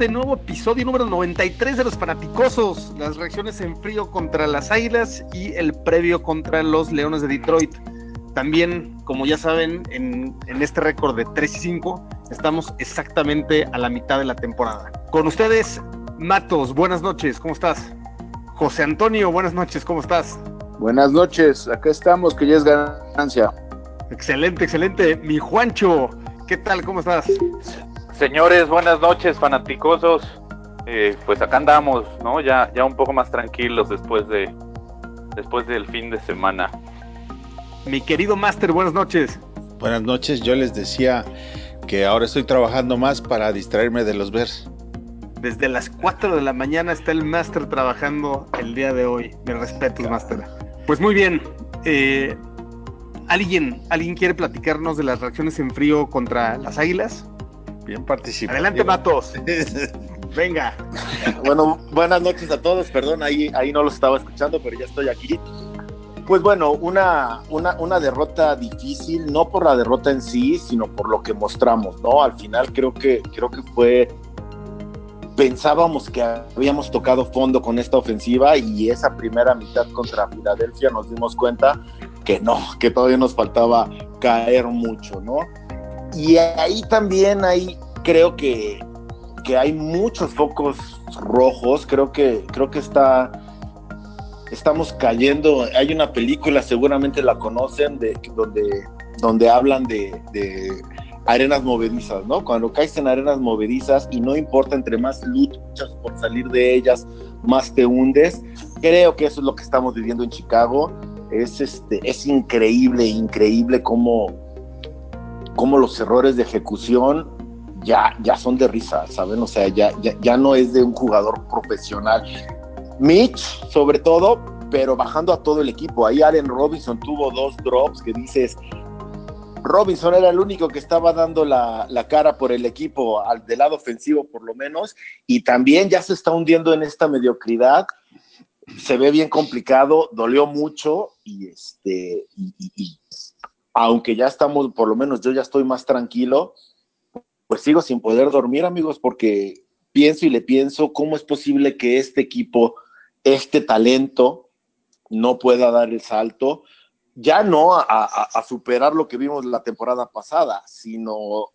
Este nuevo episodio número 93 de los Fanaticosos, las reacciones en frío contra las Águilas y el previo contra los Leones de Detroit. También, como ya saben, en, en este récord de 3 y 5, estamos exactamente a la mitad de la temporada. Con ustedes, Matos, buenas noches, ¿cómo estás? José Antonio, buenas noches, ¿cómo estás? Buenas noches, acá estamos, que ya es ganancia. Excelente, excelente. Mi Juancho, ¿qué tal? ¿Cómo estás? Señores, buenas noches, fanaticosos. Eh, pues acá andamos, ¿no? Ya, ya un poco más tranquilos después de después del fin de semana. Mi querido Master, buenas noches. Buenas noches, yo les decía que ahora estoy trabajando más para distraerme de los Bears. Desde las 4 de la mañana está el Master trabajando el día de hoy. Me respeto, Master. Pues muy bien. Eh, ¿alguien, ¿Alguien quiere platicarnos de las reacciones en frío contra las águilas? Bien participado. Adelante, Matos. Venga. Bueno, buenas noches a todos. Perdón, ahí, ahí no los estaba escuchando, pero ya estoy aquí. Pues bueno, una, una, una derrota difícil, no por la derrota en sí, sino por lo que mostramos, ¿no? Al final creo que, creo que fue. Pensábamos que habíamos tocado fondo con esta ofensiva y esa primera mitad contra Filadelfia nos dimos cuenta que no, que todavía nos faltaba caer mucho, ¿no? Y ahí también hay, creo que, que hay muchos focos rojos, creo que, creo que está, estamos cayendo, hay una película, seguramente la conocen, de, donde, donde hablan de, arenas movedizas, ¿no? Cuando caes en arenas movedizas y no importa entre más luchas por salir de ellas, más te hundes. Creo que eso es lo que estamos viviendo en Chicago. Es, este, es increíble, increíble cómo, cómo los errores de ejecución ya, ya son de risa, ¿saben? O sea, ya, ya, ya no es de un jugador profesional. Mitch, sobre todo, pero bajando a todo el equipo. Ahí Allen Robinson tuvo dos drops que dices, Robinson era el único que estaba dando la, la, cara por el equipo, al del lado ofensivo por lo menos, y también ya se está hundiendo en esta mediocridad. Se ve bien complicado, dolió mucho y este y, y, aunque ya estamos, por lo menos yo ya estoy más tranquilo, pues sigo sin poder dormir, amigos, porque pienso y le pienso cómo es posible que este equipo, este talento, no pueda dar el salto, ya no a, superar lo que vimos la temporada pasada, sino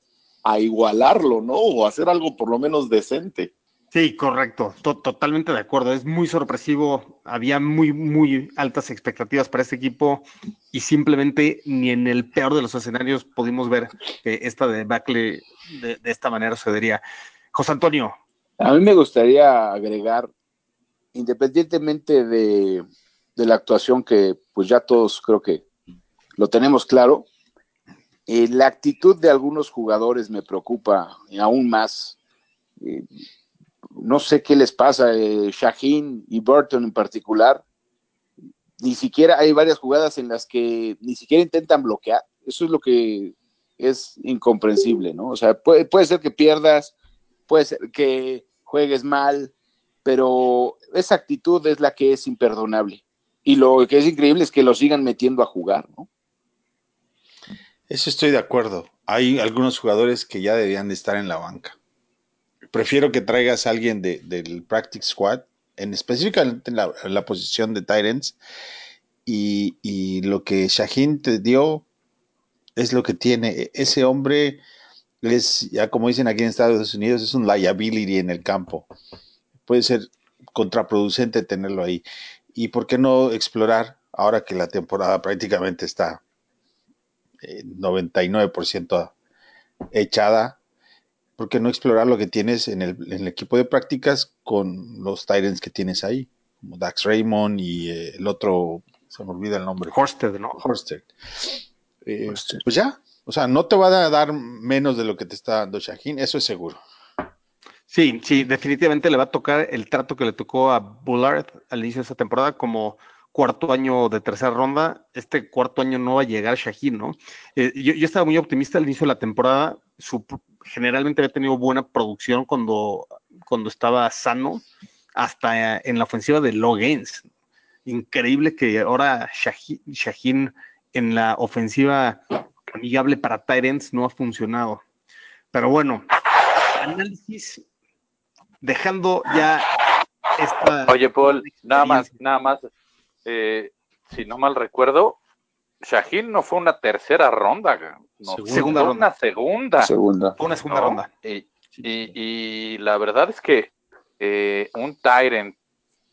a igualarlo, ¿no? O hacer algo por lo menos decente. Sí, correcto, to totalmente de acuerdo. Es muy sorpresivo. Había muy, muy altas expectativas para este equipo y simplemente ni en el peor de los escenarios pudimos ver que esta debacle de, de esta manera sucedería. José Antonio. A mí me gustaría agregar, independientemente de, de la actuación que pues ya todos creo que lo tenemos claro, eh, la actitud de algunos jugadores me preocupa aún más. Eh, no sé qué les pasa, eh, Shaheen y Burton en particular, ni siquiera hay varias jugadas en las que ni siquiera intentan bloquear. Eso es lo que es incomprensible, ¿no? O sea, puede, puede ser que pierdas, puede ser que juegues mal, pero esa actitud es la que es imperdonable. Y lo que es increíble es que lo sigan metiendo a jugar, ¿no? Eso estoy de acuerdo. Hay algunos jugadores que ya deberían de estar en la banca prefiero que traigas a alguien de, del practice squad, en específicamente en la, posición de Titans, y, y, lo que Shaheen te dio es lo que tiene. Ese hombre es, ya como dicen aquí en Estados Unidos, es un liability en el campo. Puede ser contraproducente tenerlo ahí. ¿Y por qué no explorar ahora que la temporada prácticamente está eh, 99% echada? ¿Por qué no explorar lo que tienes en el, en el equipo de prácticas con los Titans que tienes ahí? Como Dax Raymond y eh, el otro, se me olvida el nombre. Horsted, ¿no? Horsted. Eh, Horsted. Pues ya, o sea, no te va a dar menos de lo que te está dando Shaheen, eso es seguro. Sí, sí, definitivamente le va a tocar el trato que le tocó a Bullard al inicio de esta temporada como, cuarto año de tercera ronda, este cuarto año no va a llegar Shaheen, ¿no? Eh, yo, yo, estaba muy optimista al inicio de la temporada, su, generalmente había tenido buena producción cuando, cuando estaba sano, hasta en la ofensiva de Loggins. Increíble que ahora Shaheen, en la ofensiva amigable para Tyrants no ha funcionado. Pero bueno, análisis, dejando ya esta. Oye, Paul, nada más, nada más, eh, si no mal recuerdo, Shaheen no fue una tercera ronda, no, segunda fue ronda. una segunda. Segunda. Fue una segunda ¿no? ronda. Y, y- y la verdad es que eh, un Tyrant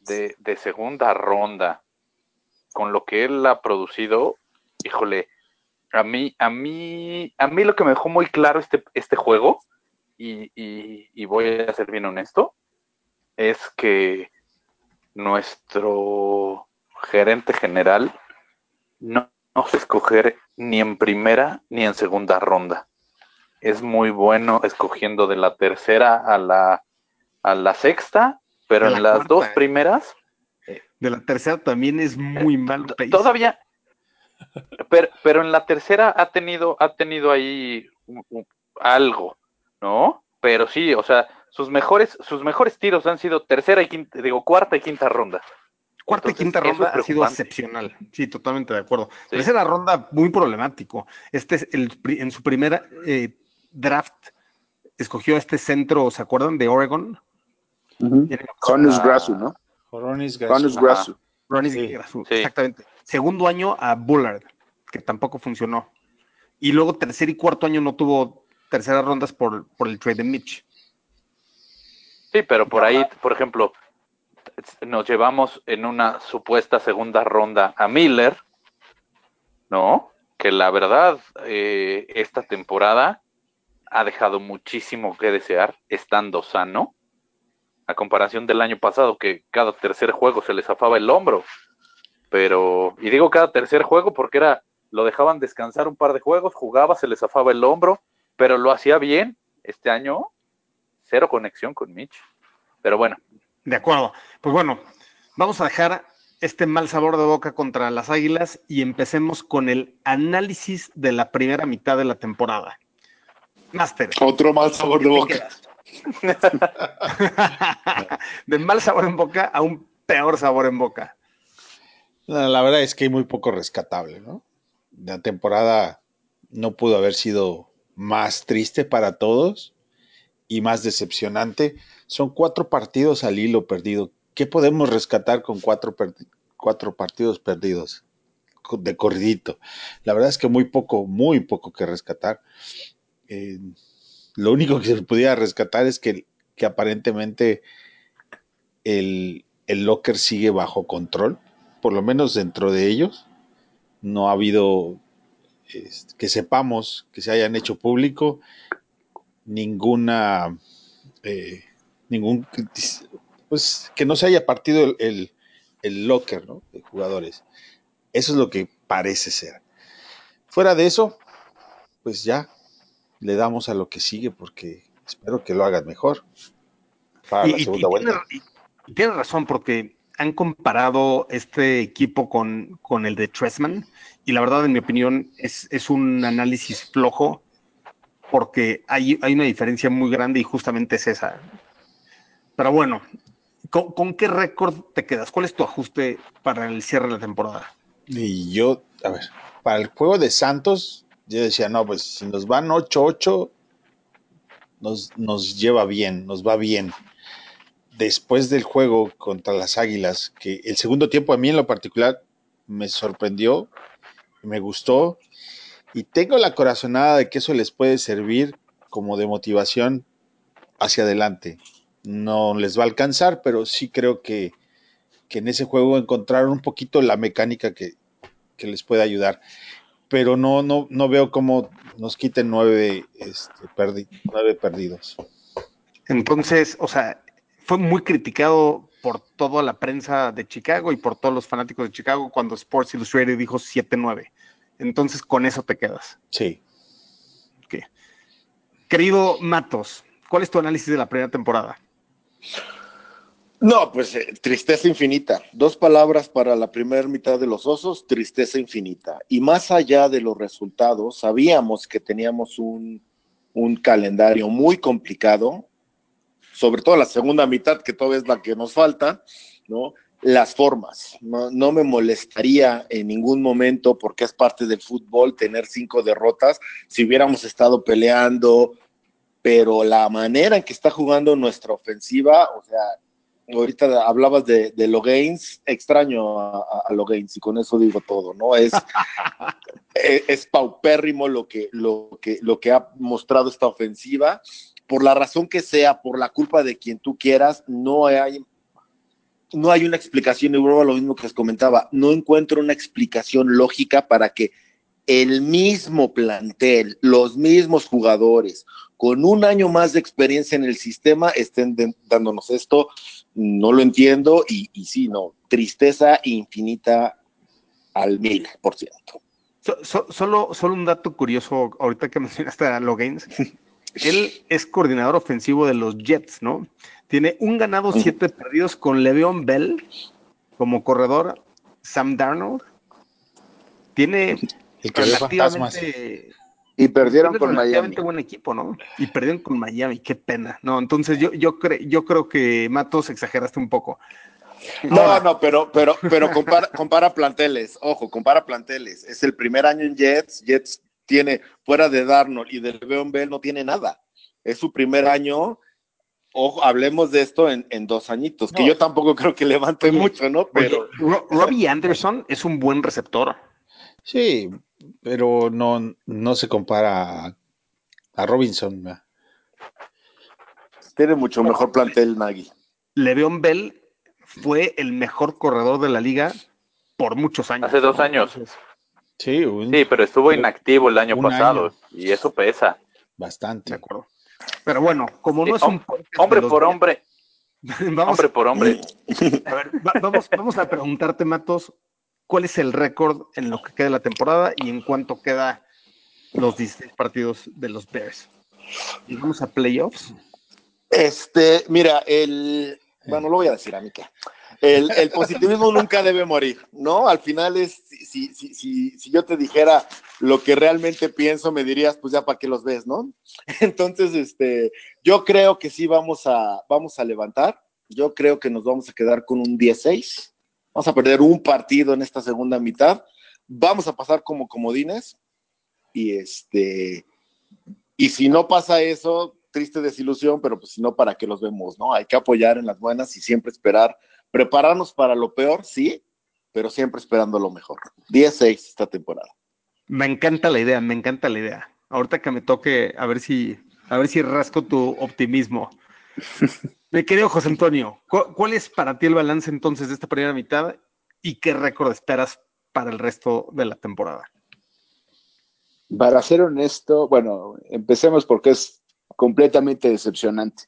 de, de segunda ronda, con lo que él ha producido, híjole, a mí, a mí, a mí lo que me dejó muy claro este, este juego, y, y- y voy a ser bien honesto, es que nuestro gerente general no, no se escoger ni en primera ni en segunda ronda. Es muy bueno escogiendo de la tercera a la, a la sexta, pero la en las cuarta, dos eh. primeras De la tercera también es muy mal. T- pace. Todavía, pero, pero en la tercera ha tenido, ha tenido ahí un- un- algo, ¿no? Pero sí, o sea, sus mejores, sus mejores tiros han sido tercera y quinta, digo, cuarta y quinta ronda. Cuarta y quinta ronda ha sido excepcional. Sí, totalmente de acuerdo. Sí. Tercera ronda, muy problemático. Este es el, en su primera eh, draft escogió este centro, ¿se acuerdan? De Oregon. Ah. Grasu, ¿no? Honus Grasu. Sí, sí. exactamente. Segundo año a Bullard, que tampoco funcionó. Y luego tercer y cuarto año no tuvo terceras rondas por, por el trade de Mitch. Sí, pero por ahí, por ejemplo, nos llevamos en una supuesta segunda ronda a Miller, ¿no? Que la verdad, eh, esta temporada ha dejado muchísimo que desear, estando sano, a comparación del año pasado, que cada tercer juego se le zafaba el hombro. Pero, y digo cada tercer juego porque era, lo dejaban descansar un par de juegos, jugaba, se le zafaba el hombro, pero lo hacía bien. Este año, cero conexión con Mitch. Pero bueno, De acuerdo. Pues bueno, vamos a dejar este mal sabor de boca contra las Águilas y empecemos con el análisis de la primera mitad de la temporada. Master, Otro mal sabor de ¿qué te boca. de mal sabor en boca a un peor sabor en boca. La verdad es que hay muy poco rescatable, ¿no? La temporada no pudo haber sido más triste para todos y más decepcionante. Son cuatro partidos al hilo perdido. ¿Qué podemos rescatar con cuatro, cuatro partidos perdidos de corridito? La verdad es que muy poco, muy poco que rescatar. Eh, lo único que se pudiera rescatar es que, que aparentemente el, el locker sigue bajo control por lo menos dentro de ellos, no ha habido, que sepamos, que se hayan hecho público, ninguna, eh, ningún, pues que no se haya partido el, el, el locker ¿no? de jugadores. Eso es lo que parece ser. Fuera de eso, pues ya le damos a lo que sigue porque espero que lo hagan mejor para la Y, y- segunda y vuelta. tiene, y- y tiene razón, porque han comparado este equipo con, con el de Tressman, y la verdad, en mi opinión, es, es un análisis flojo, porque hay, hay una diferencia muy grande y justamente es esa. Pero bueno, ¿con, qué récord te quedas? ¿Cuál es tu ajuste para el cierre de la temporada? Y yo, a ver, para el juego de Santos, yo decía, no, pues si nos van 8-8, nos, nos lleva bien, nos va bien. Después del juego contra las Águilas, que el segundo tiempo a mí en lo particular me sorprendió, me gustó, y tengo la corazonada de que eso les puede servir como de motivación hacia adelante. No les va a alcanzar, pero sí creo que, que en ese juego encontraron un poquito la mecánica que, que les puede ayudar. Pero no, no, no veo cómo nos quiten nueve, este, perdi- nueve perdidos. Entonces, o sea, fue muy criticado por toda la prensa de Chicago y por todos los fanáticos de Chicago cuando Sports Illustrated dijo 7-9. Entonces, con eso te quedas. Sí. Querido Matos, ¿cuál es tu análisis de la primera temporada? No, pues eh, tristeza infinita. Dos palabras para la primera mitad de los osos, tristeza infinita. Y más allá de los resultados, sabíamos que teníamos un, un calendario muy complicado, sobre todo la segunda mitad, que todavía es la que nos falta, ¿no? Las formas. No, no me molestaría en ningún momento, porque es parte del fútbol, tener cinco derrotas. Si hubiéramos estado peleando, pero la manera en que está jugando nuestra ofensiva, o sea, ahorita hablabas de, de Logains, extraño a, a Logains y con eso digo todo, ¿no? Es, es, es, paupérrimo lo que, lo, que, lo que ha mostrado esta ofensiva. Por la razón que sea, por la culpa de quien tú quieras, no hay, no hay una explicación, y vuelvo a lo mismo que les comentaba, no encuentro una explicación lógica para que el mismo plantel, los mismos jugadores, con un año más de experiencia en el sistema, estén de, dándonos esto no lo entiendo y, y sí, no, tristeza infinita al mil por ciento. So, so, solo, solo un dato curioso, ahorita que mencionaste a Logains, él es coordinador ofensivo de los Jets, ¿no? Tiene un ganado, siete perdidos con Le'Veon Bell como corredor, Sam Darnold. Tiene el que relativamente y perdieron con Miami. buen equipo, ¿no? Y perdieron con Miami, qué pena. No, entonces yo, yo, cre yo creo que Matos exageraste un poco. No, Ahora, no, pero, pero, pero compara, compara planteles, ojo, compara planteles. Es el primer año en Jets, Jets tiene, fuera de Darnold y del Le'Veon Bell, no tiene nada. Es su primer año, ojo, hablemos de esto en, en dos añitos, no. que yo tampoco creo que levante oye, mucho, ¿no? Pero. Oye, Robbie Anderson es un buen receptor. Sí, pero no, no se compara a, a Robinson. ¿no? Tiene mucho mejor plantel Nagy. Le'Veon Bell fue el mejor corredor de la liga por muchos años. Hace dos años. Sí, un, sí pero estuvo inactivo el año pasado año. y eso pesa. Bastante. De acuerdo. Pero bueno, como no sí, es un hombre por hombre. vamos, hombre por hombre. A ver, va, vamos, vamos a preguntarte, Matos, cuál es el récord en lo que queda la temporada y en cuánto queda los 16 partidos de los Bears. ¿Llegamos a playoffs? Este, mira, el. Bueno, lo voy a decir a mí que. El, el, positivismo nunca debe morir, ¿no? Al final es, si, si, si, si, yo te dijera lo que realmente pienso, me dirías, pues ya para qué los ves, ¿no? Entonces, este, yo creo que sí vamos a, vamos a levantar, yo creo que nos vamos a quedar con un 16, Vamos a perder un partido en esta segunda mitad. Vamos a pasar como comodines. Y este. Y si no pasa eso, triste desilusión, pero pues si no, ¿para qué los vemos? ¿No? Hay que apoyar en las buenas y siempre esperar, prepararnos para lo peor, sí, pero siempre esperando lo mejor. 10-6 esta temporada. Me encanta la idea, me encanta la idea. Ahorita que me toque, a ver si, a ver si rasco tu optimismo. Mi querido José Antonio, ¿cuál es para ti el balance entonces de esta primera mitad y qué récord esperas para el resto de la temporada? Para ser honesto, bueno, empecemos porque es completamente decepcionante.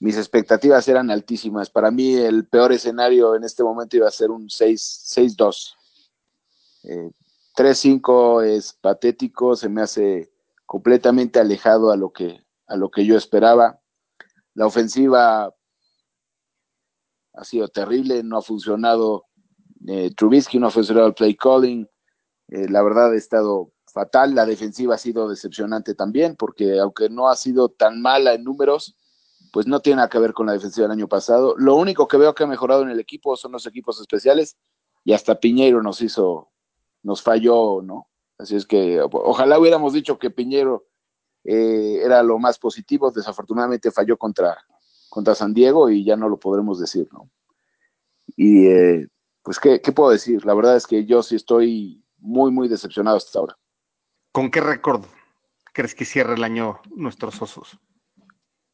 Mis expectativas eran altísimas. Para mí el peor escenario en este momento iba a ser un 6-2. Eh, 3-5 es patético, se me hace completamente alejado a lo que, a lo que yo esperaba. La ofensiva ha sido terrible, no ha funcionado eh, Trubisky, no ha funcionado el play calling. Eh, la verdad ha estado fatal. La defensiva ha sido decepcionante también, porque aunque no ha sido tan mala en números, pues no tiene nada que ver con la defensiva del año pasado. Lo único que veo que ha mejorado en el equipo son los equipos especiales y hasta Piñero nos hizo, nos falló, ¿no? Así es que ojalá hubiéramos dicho que Piñero eh, era lo más positivo, desafortunadamente falló contra, contra San Diego y ya no lo podremos decir, ¿no? Y eh, pues, ¿qué, ¿qué, puedo decir? La verdad es que yo sí estoy muy, muy decepcionado hasta ahora. ¿Con qué récord crees que cierre el año nuestros osos?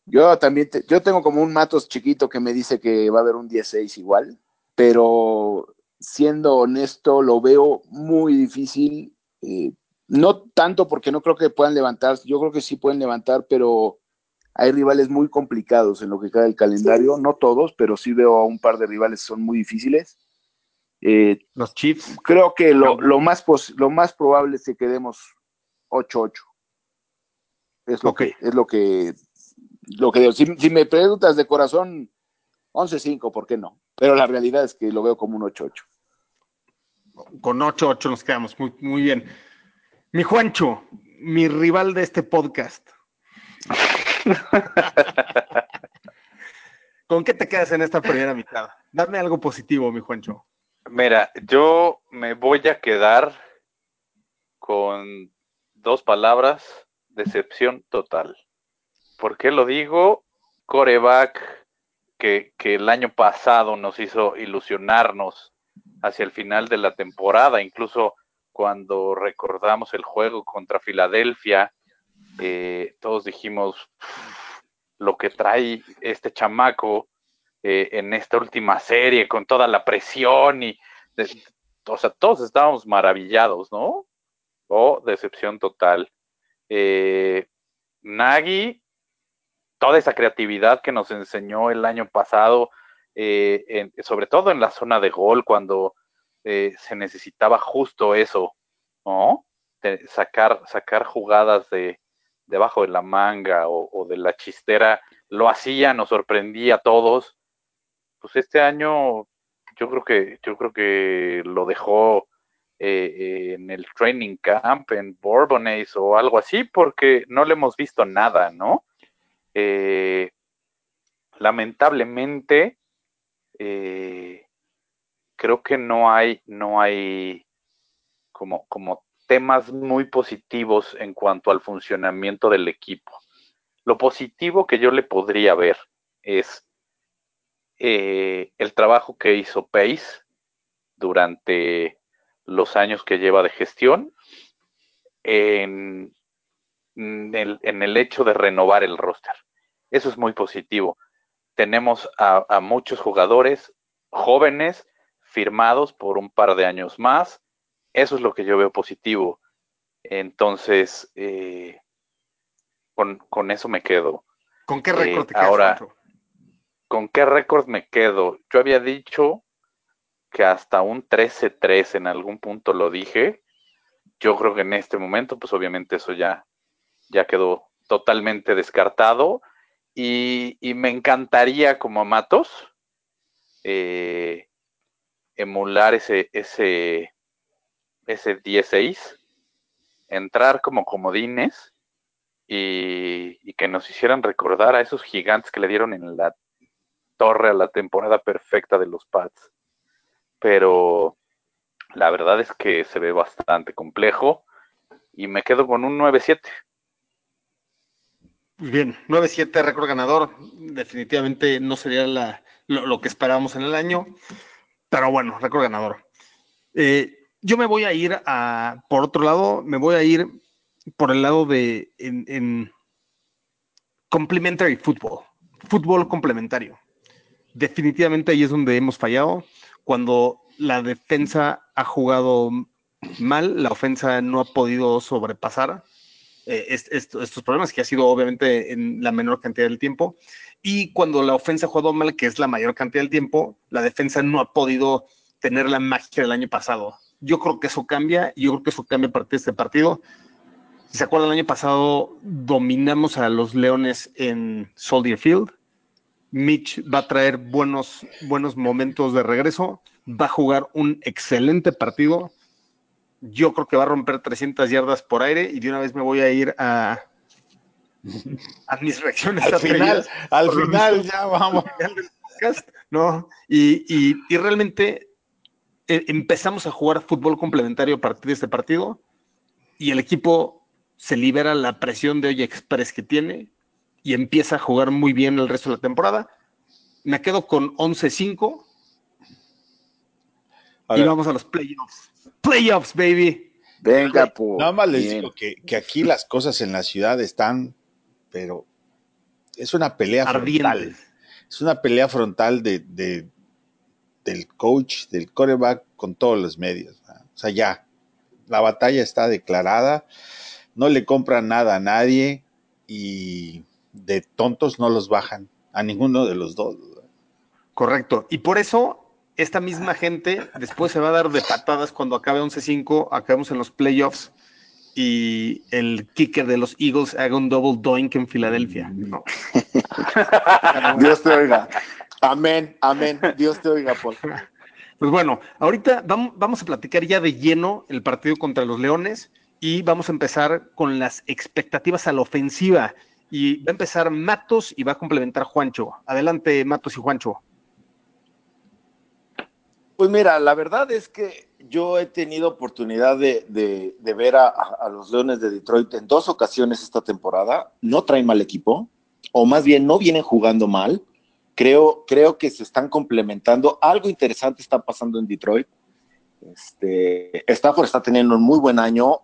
Yo también, te, yo tengo como un Matos chiquito que me dice que va a haber un 16 igual, pero siendo honesto, lo veo muy difícil. Eh, no tanto porque no creo que puedan levantar, yo creo que sí pueden levantar, pero hay rivales muy complicados en lo que queda del calendario, no todos, pero sí veo a un par de rivales que son muy difíciles. Eh, Los Chiefs. Creo que lo, lo, más, lo más probable es que quedemos 8-8. Es lo okay. que, es lo que, lo que digo. Si, si, me preguntas de corazón, 11-5, ¿por qué no? Pero la realidad es que lo veo como un 8-8. Con 8-8 nos quedamos. Muy, muy bien. Mi Juancho, mi rival de este podcast. ¿Con qué te quedas en esta primera mitad? Dame algo positivo, mi Juancho. Mira, yo me voy a quedar con dos palabras, decepción total. ¿Por qué lo digo? Coreback que, que el año pasado nos hizo ilusionarnos hacia el final de la temporada, incluso cuando recordamos el juego contra Filadelfia, eh, todos dijimos lo que trae este chamaco eh, en esta última serie con toda la presión y, o sea, todos estábamos maravillados, ¿no? O decepción total. Eh, Nagy, toda esa creatividad que nos enseñó el año pasado, eh, sobre todo en la zona de gol, cuando eh, se necesitaba justo eso, ¿no? De sacar, sacar jugadas de debajo de la manga o, de la chistera, lo hacía, nos sorprendía a todos. Pues este año yo creo que, yo creo que lo dejó eh, en el training camp en Bourbonnais o algo así, porque no le hemos visto nada, ¿no? Eh, lamentablemente, eh, creo que no hay, no hay como, como temas muy positivos en cuanto al funcionamiento del equipo. Lo positivo que yo le podría ver es eh, el trabajo que hizo Pace durante los años que lleva de gestión en, el, en el hecho de renovar el roster. Eso es muy positivo. Tenemos a muchos jugadores jóvenes firmados por un par de años más. Eso es lo que yo veo positivo. Entonces, eh, con, con, eso me quedo. ¿Con qué récord eh, te quedas, Ahora? ¿con qué récord me quedo? Yo había dicho que hasta un 13-3 en algún punto lo dije. Yo creo que en este momento, pues obviamente eso ya, ya quedó totalmente descartado. Y, y me encantaría como a Matos eh, emular ese, ese, ese 16, entrar como comodines y, que nos hicieran recordar a esos gigantes que le dieron en la torre a la temporada perfecta de los Pats. Pero la verdad es que se ve bastante complejo y me quedo con un 9-7. Bien, 9-7 récord ganador. Definitivamente no sería la, lo, que esperábamos en el año, pero bueno, récord ganador. Eh, yo me voy a ir a, por otro lado, me voy a ir por el lado de en, en complementary football, fútbol complementario. Definitivamente ahí es donde hemos fallado. Cuando la defensa ha jugado mal, la ofensa no ha podido sobrepasar eh, est est estos problemas, que ha sido obviamente en la menor cantidad del tiempo. Y cuando la ofensa ha jugado mal, que es la mayor cantidad del tiempo, la defensa no ha podido tener la magia del año pasado. Yo creo que eso cambia, y yo creo que eso cambia a partir de este partido. Si se acuerdan, el año pasado dominamos a los Leones en Soldier Field. Mitch va a traer buenos, buenos momentos de regreso, va a jugar un excelente partido. Yo creo que va a romper 300 yardas por aire y de una vez me voy a ir a, a mis reacciones. al final, al final ya vamos. No, y, y, y realmente eh, empezamos a jugar fútbol complementario a partir de este partido y el equipo se libera la presión de hoy express que tiene y empieza a jugar muy bien el resto de la temporada. Me quedo con 11-5 y vamos a los playoffs. Playoffs, baby. Venga, pues. Nada más les bien. digo que, que, aquí las cosas en la ciudad están, pero es una pelea frontal. Es una pelea frontal de, de, del coach, del coreback con todos los medios. ¿no? O sea, ya, la batalla está declarada, no le compran nada a nadie y de tontos no los bajan a ninguno de los dos. Correcto. Y por eso esta misma gente después se va a dar de patadas cuando acabe 11-5, acabemos en los playoffs y el kicker de los Eagles haga un double doink en Filadelfia. No. Dios te oiga. Amén, amén. Dios te oiga, Paul. Pues bueno, ahorita vamos, vamos a platicar ya de lleno el partido contra los Leones y vamos a empezar con las expectativas a la ofensiva. Y va a empezar Matos y va a complementar Juancho. Adelante, Matos y Juancho. Pues mira, la verdad es que yo he tenido oportunidad de, ver a, a los Leones de Detroit en dos ocasiones esta temporada. No traen mal equipo, o más bien no vienen jugando mal. Creo, creo que se están complementando. Algo interesante está pasando en Detroit. Este, Stafford está teniendo un muy buen año,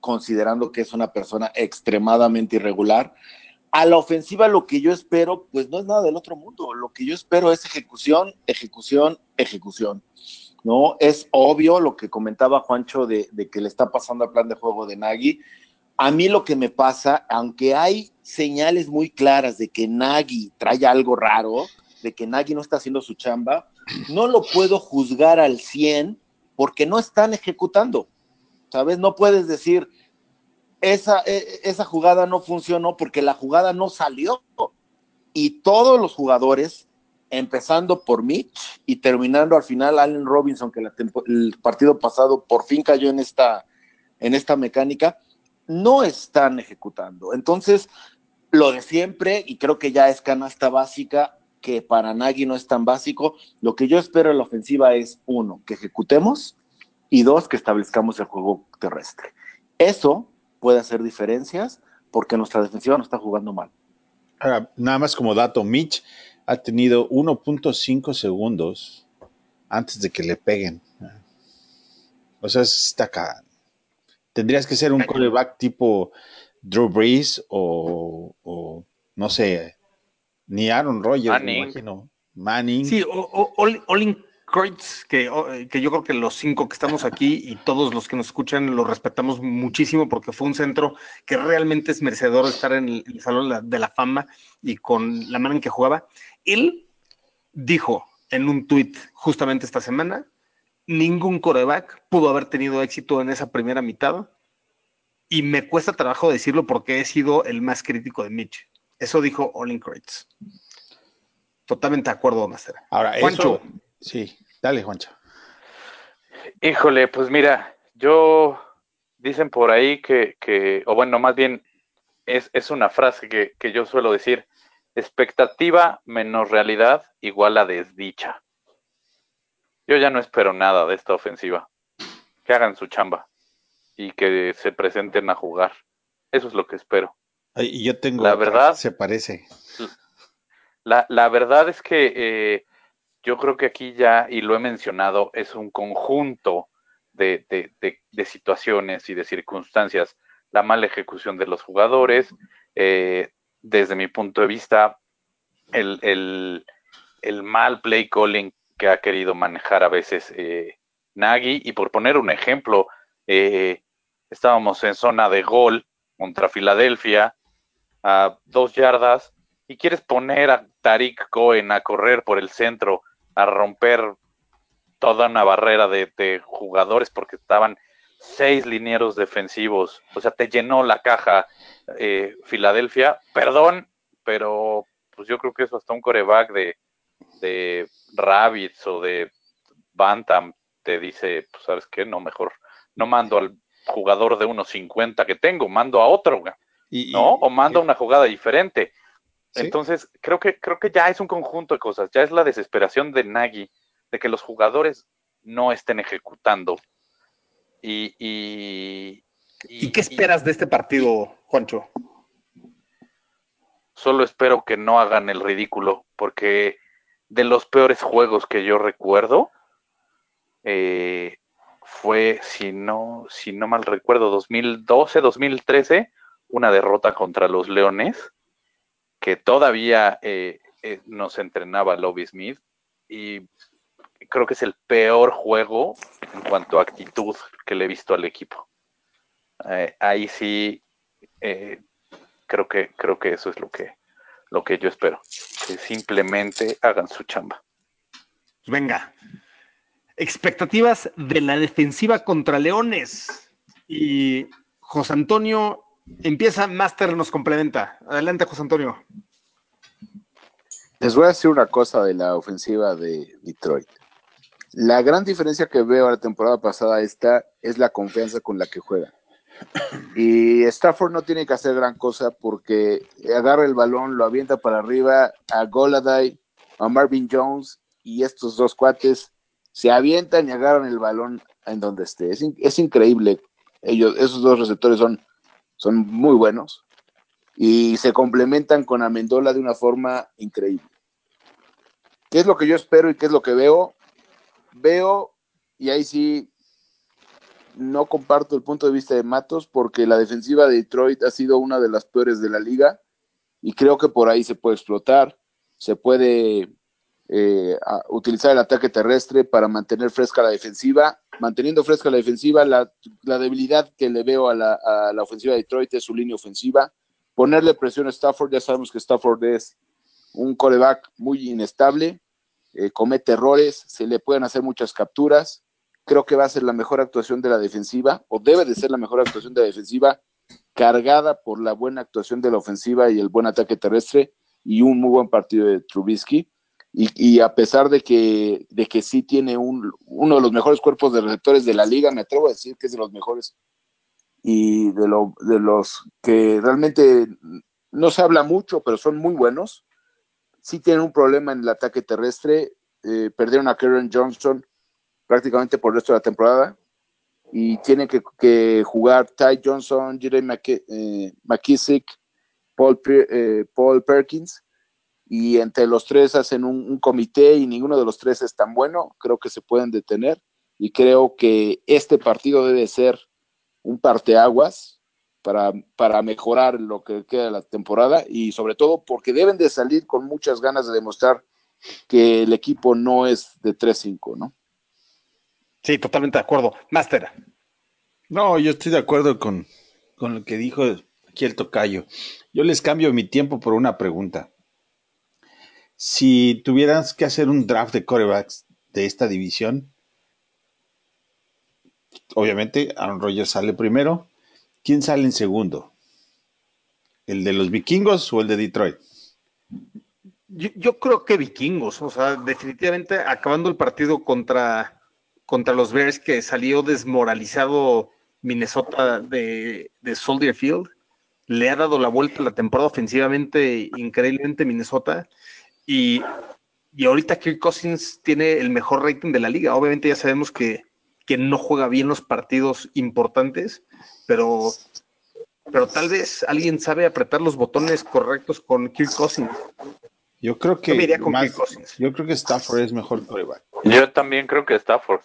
considerando que es una persona extremadamente irregular. A la ofensiva lo que yo espero, pues no es nada del otro mundo. Lo que yo espero es ejecución, ejecución, ejecución. ¿No? Es obvio lo que comentaba Juancho de, que le está pasando al plan de juego de Nagy. A mí lo que me pasa, aunque hay señales muy claras de que Nagy trae algo raro, de que Nagy no está haciendo su chamba, no lo puedo juzgar al 100 porque no están ejecutando. ¿Sabes? No puedes decir, esa, e- esa jugada no funcionó porque la jugada no salió. Y todos los jugadores, empezando por Mitch y terminando al final Allen Robinson, que el partido pasado por fin cayó en esta, en esta mecánica, no están ejecutando. Entonces, lo de siempre, y creo que ya es canasta básica, que para Nagy no es tan básico, lo que yo espero en la ofensiva es, uno, que ejecutemos, y dos, que establezcamos el juego terrestre. Eso puede hacer diferencias porque nuestra defensiva no está jugando mal. Ahora, nada más como dato, Mitch ha tenido 1.5 segundos antes de que le peguen. O sea, está acá. Tendrías que ser un coreback tipo Drew Brees o, o, no sé, ni Aaron Rodgers, me Manning. imagino. Manning. Sí, o- o- Olin Kreutz, que, o- que yo creo que los cinco que estamos aquí y todos los que nos escuchan lo respetamos muchísimo porque fue un centro que realmente es merecedor de estar en el, el Salón de la- de la Fama y con la manera en que jugaba. Él dijo en un tuit justamente esta semana, ningún coreback pudo haber tenido éxito en esa primera mitad y me cuesta trabajo decirlo porque he sido el más crítico de Mitch. Eso dijo Olin Kreutz. Totalmente de acuerdo, Master. Ahora, Juancho. eso. Sí, dale, Juancho. Híjole, pues mira, yo dicen por ahí que, que o bueno, más bien es, es una frase que, que yo suelo decir, expectativa menos realidad igual a desdicha. Yo ya no espero nada de esta ofensiva. Que hagan su chamba y que se presenten a jugar. Eso es lo que espero. Y yo tengo. La otra, verdad- Se parece. La, la verdad es que eh, yo creo que aquí ya, y lo he mencionado, es un conjunto de, de- de- de situaciones y de circunstancias. La mala ejecución de los jugadores, eh, desde mi punto de vista, el, el- mal play calling que ha querido manejar a veces eh, Nagy. Y por poner un ejemplo, eh, estábamos en zona de gol contra Filadelfia a dos yardas y quieres poner a Tariq Cohen a correr por el centro, a romper toda una barrera de jugadores porque estaban seis linieros defensivos, o sea, te llenó la caja eh, Filadelfia, perdón, pero pues yo creo que eso hasta un coreback de, de Rabbits o de Bantam te dice, pues sabes qué, no, mejor no mando al jugador de 1.50 que tengo, mando a otro, güey. Y- y- ¿no? O manda una jugada diferente. Sí. Entonces, creo que, creo que ya es un conjunto de cosas, ya es la desesperación de Nagy de que los jugadores no estén ejecutando. Y, y, ¿Y qué esperas de este partido, Juancho? solo espero que no hagan el ridículo, porque de los peores juegos que yo recuerdo eh, fue, si no, si no mal recuerdo, 2012, 2013, una derrota contra los Leones, que todavía eh, eh, nos entrenaba Lobby Smith, y creo que es el peor juego en cuanto a actitud que le he visto al equipo. Eh, ahí sí eh, creo que creo que eso es lo que lo que yo espero que simplemente hagan su chamba venga. Expectativas de la defensiva contra Leones. Y José Antonio empieza, Master nos complementa. Adelante, José Antonio. Les voy a decir una cosa de la ofensiva de Detroit. La gran diferencia que veo a la temporada pasada esta es la confianza con la que juega. Y Stafford no tiene que hacer gran cosa porque agarra el balón, lo avienta para arriba a Goladay, a Marvin Jones y estos dos cuates se avientan y agarran el balón en donde esté. Es, in- es increíble. Ellos, esos dos receptores son, son muy buenos y se complementan con Amendola de una forma increíble. ¿Qué es lo que yo espero y qué es lo que veo? Veo, y ahí sí no comparto el punto de vista de Matos porque la defensiva de Detroit ha sido una de las peores de la liga y creo que por ahí se puede explotar, se puede eh, utilizar el ataque terrestre para mantener fresca la defensiva. Manteniendo fresca la defensiva, la, la debilidad que le veo a la, a la ofensiva de Detroit es su línea ofensiva. Ponerle presión a Stafford, ya sabemos que Stafford es un coreback muy inestable, eh, comete errores, se le pueden hacer muchas capturas. Creo que va a ser la mejor actuación de la defensiva, o debe de ser la mejor actuación de la defensiva, cargada por la buena actuación de la ofensiva y el buen ataque terrestre y un muy buen partido de Trubisky. Y, a pesar de que, de que sí tiene un, uno de los mejores cuerpos de receptores de la liga, me atrevo a decir que es de los mejores y de, lo, de los que realmente no se habla mucho, pero son muy buenos. Sí tienen un problema en el ataque terrestre. eh, perdieron a Karen Johnson prácticamente por el resto de la temporada y tienen que, jugar Ty Johnson, Jerry McK- eh, McKissick, Paul, eh, Paul Perkins y entre los tres hacen un, un comité y ninguno de los tres es tan bueno, creo que se pueden detener y creo que este partido debe ser un parteaguas para, para mejorar lo que queda de la temporada y sobre todo porque deben de salir con muchas ganas de demostrar que el equipo no es de 3-5, ¿no? Sí, totalmente de acuerdo. Master. No, yo estoy de acuerdo con, con lo que dijo aquí el tocayo. Yo les cambio mi tiempo por una pregunta. Si tuvieras que hacer un draft de corebacks de esta división, obviamente Aaron Rodgers sale primero. ¿Quién sale en segundo? ¿El de los vikingos o el de Detroit? Yo, creo que vikingos, o sea, definitivamente acabando el partido contra, contra los Bears que salió desmoralizado Minnesota de, de Soldier Field, le ha dado la vuelta a la temporada ofensivamente increíblemente Minnesota y, y ahorita Kirk Cousins tiene el mejor rating de la liga. Obviamente ya sabemos que, que no juega bien los partidos importantes, pero, pero tal vez alguien sabe apretar los botones correctos con Kirk Cousins. Yo creo que Yo con más- Kirk Cousins. yo creo que Stafford es mejor coreback. Yo también creo que Stafford.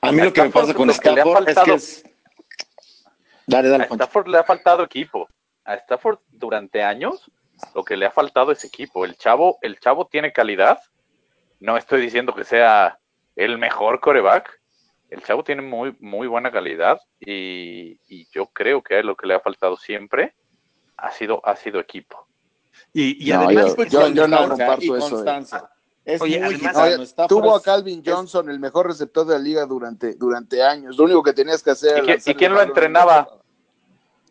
A mí lo que me pasa con Stafford es que faltado- es... Dale, dale, A. Stafford le ha faltado equipo. A Stafford durante años lo que le ha faltado es equipo. El chavo, el chavo tiene calidad. No estoy diciendo que sea el mejor coreback. El chavo tiene muy, muy buena calidad y, y yo creo que a él lo que le ha faltado siempre ha sido, ha sido equipo. Y, y No, además, yo- yo- yo no comparto y eso, eh. Es Oye, muy además- gitano. Oye, Stafford tuvo a Calvin es- Johnson, el mejor receptor de la liga durante, durante años. Lo único que tenías que hacer ¿Y y quién lo entrenaba?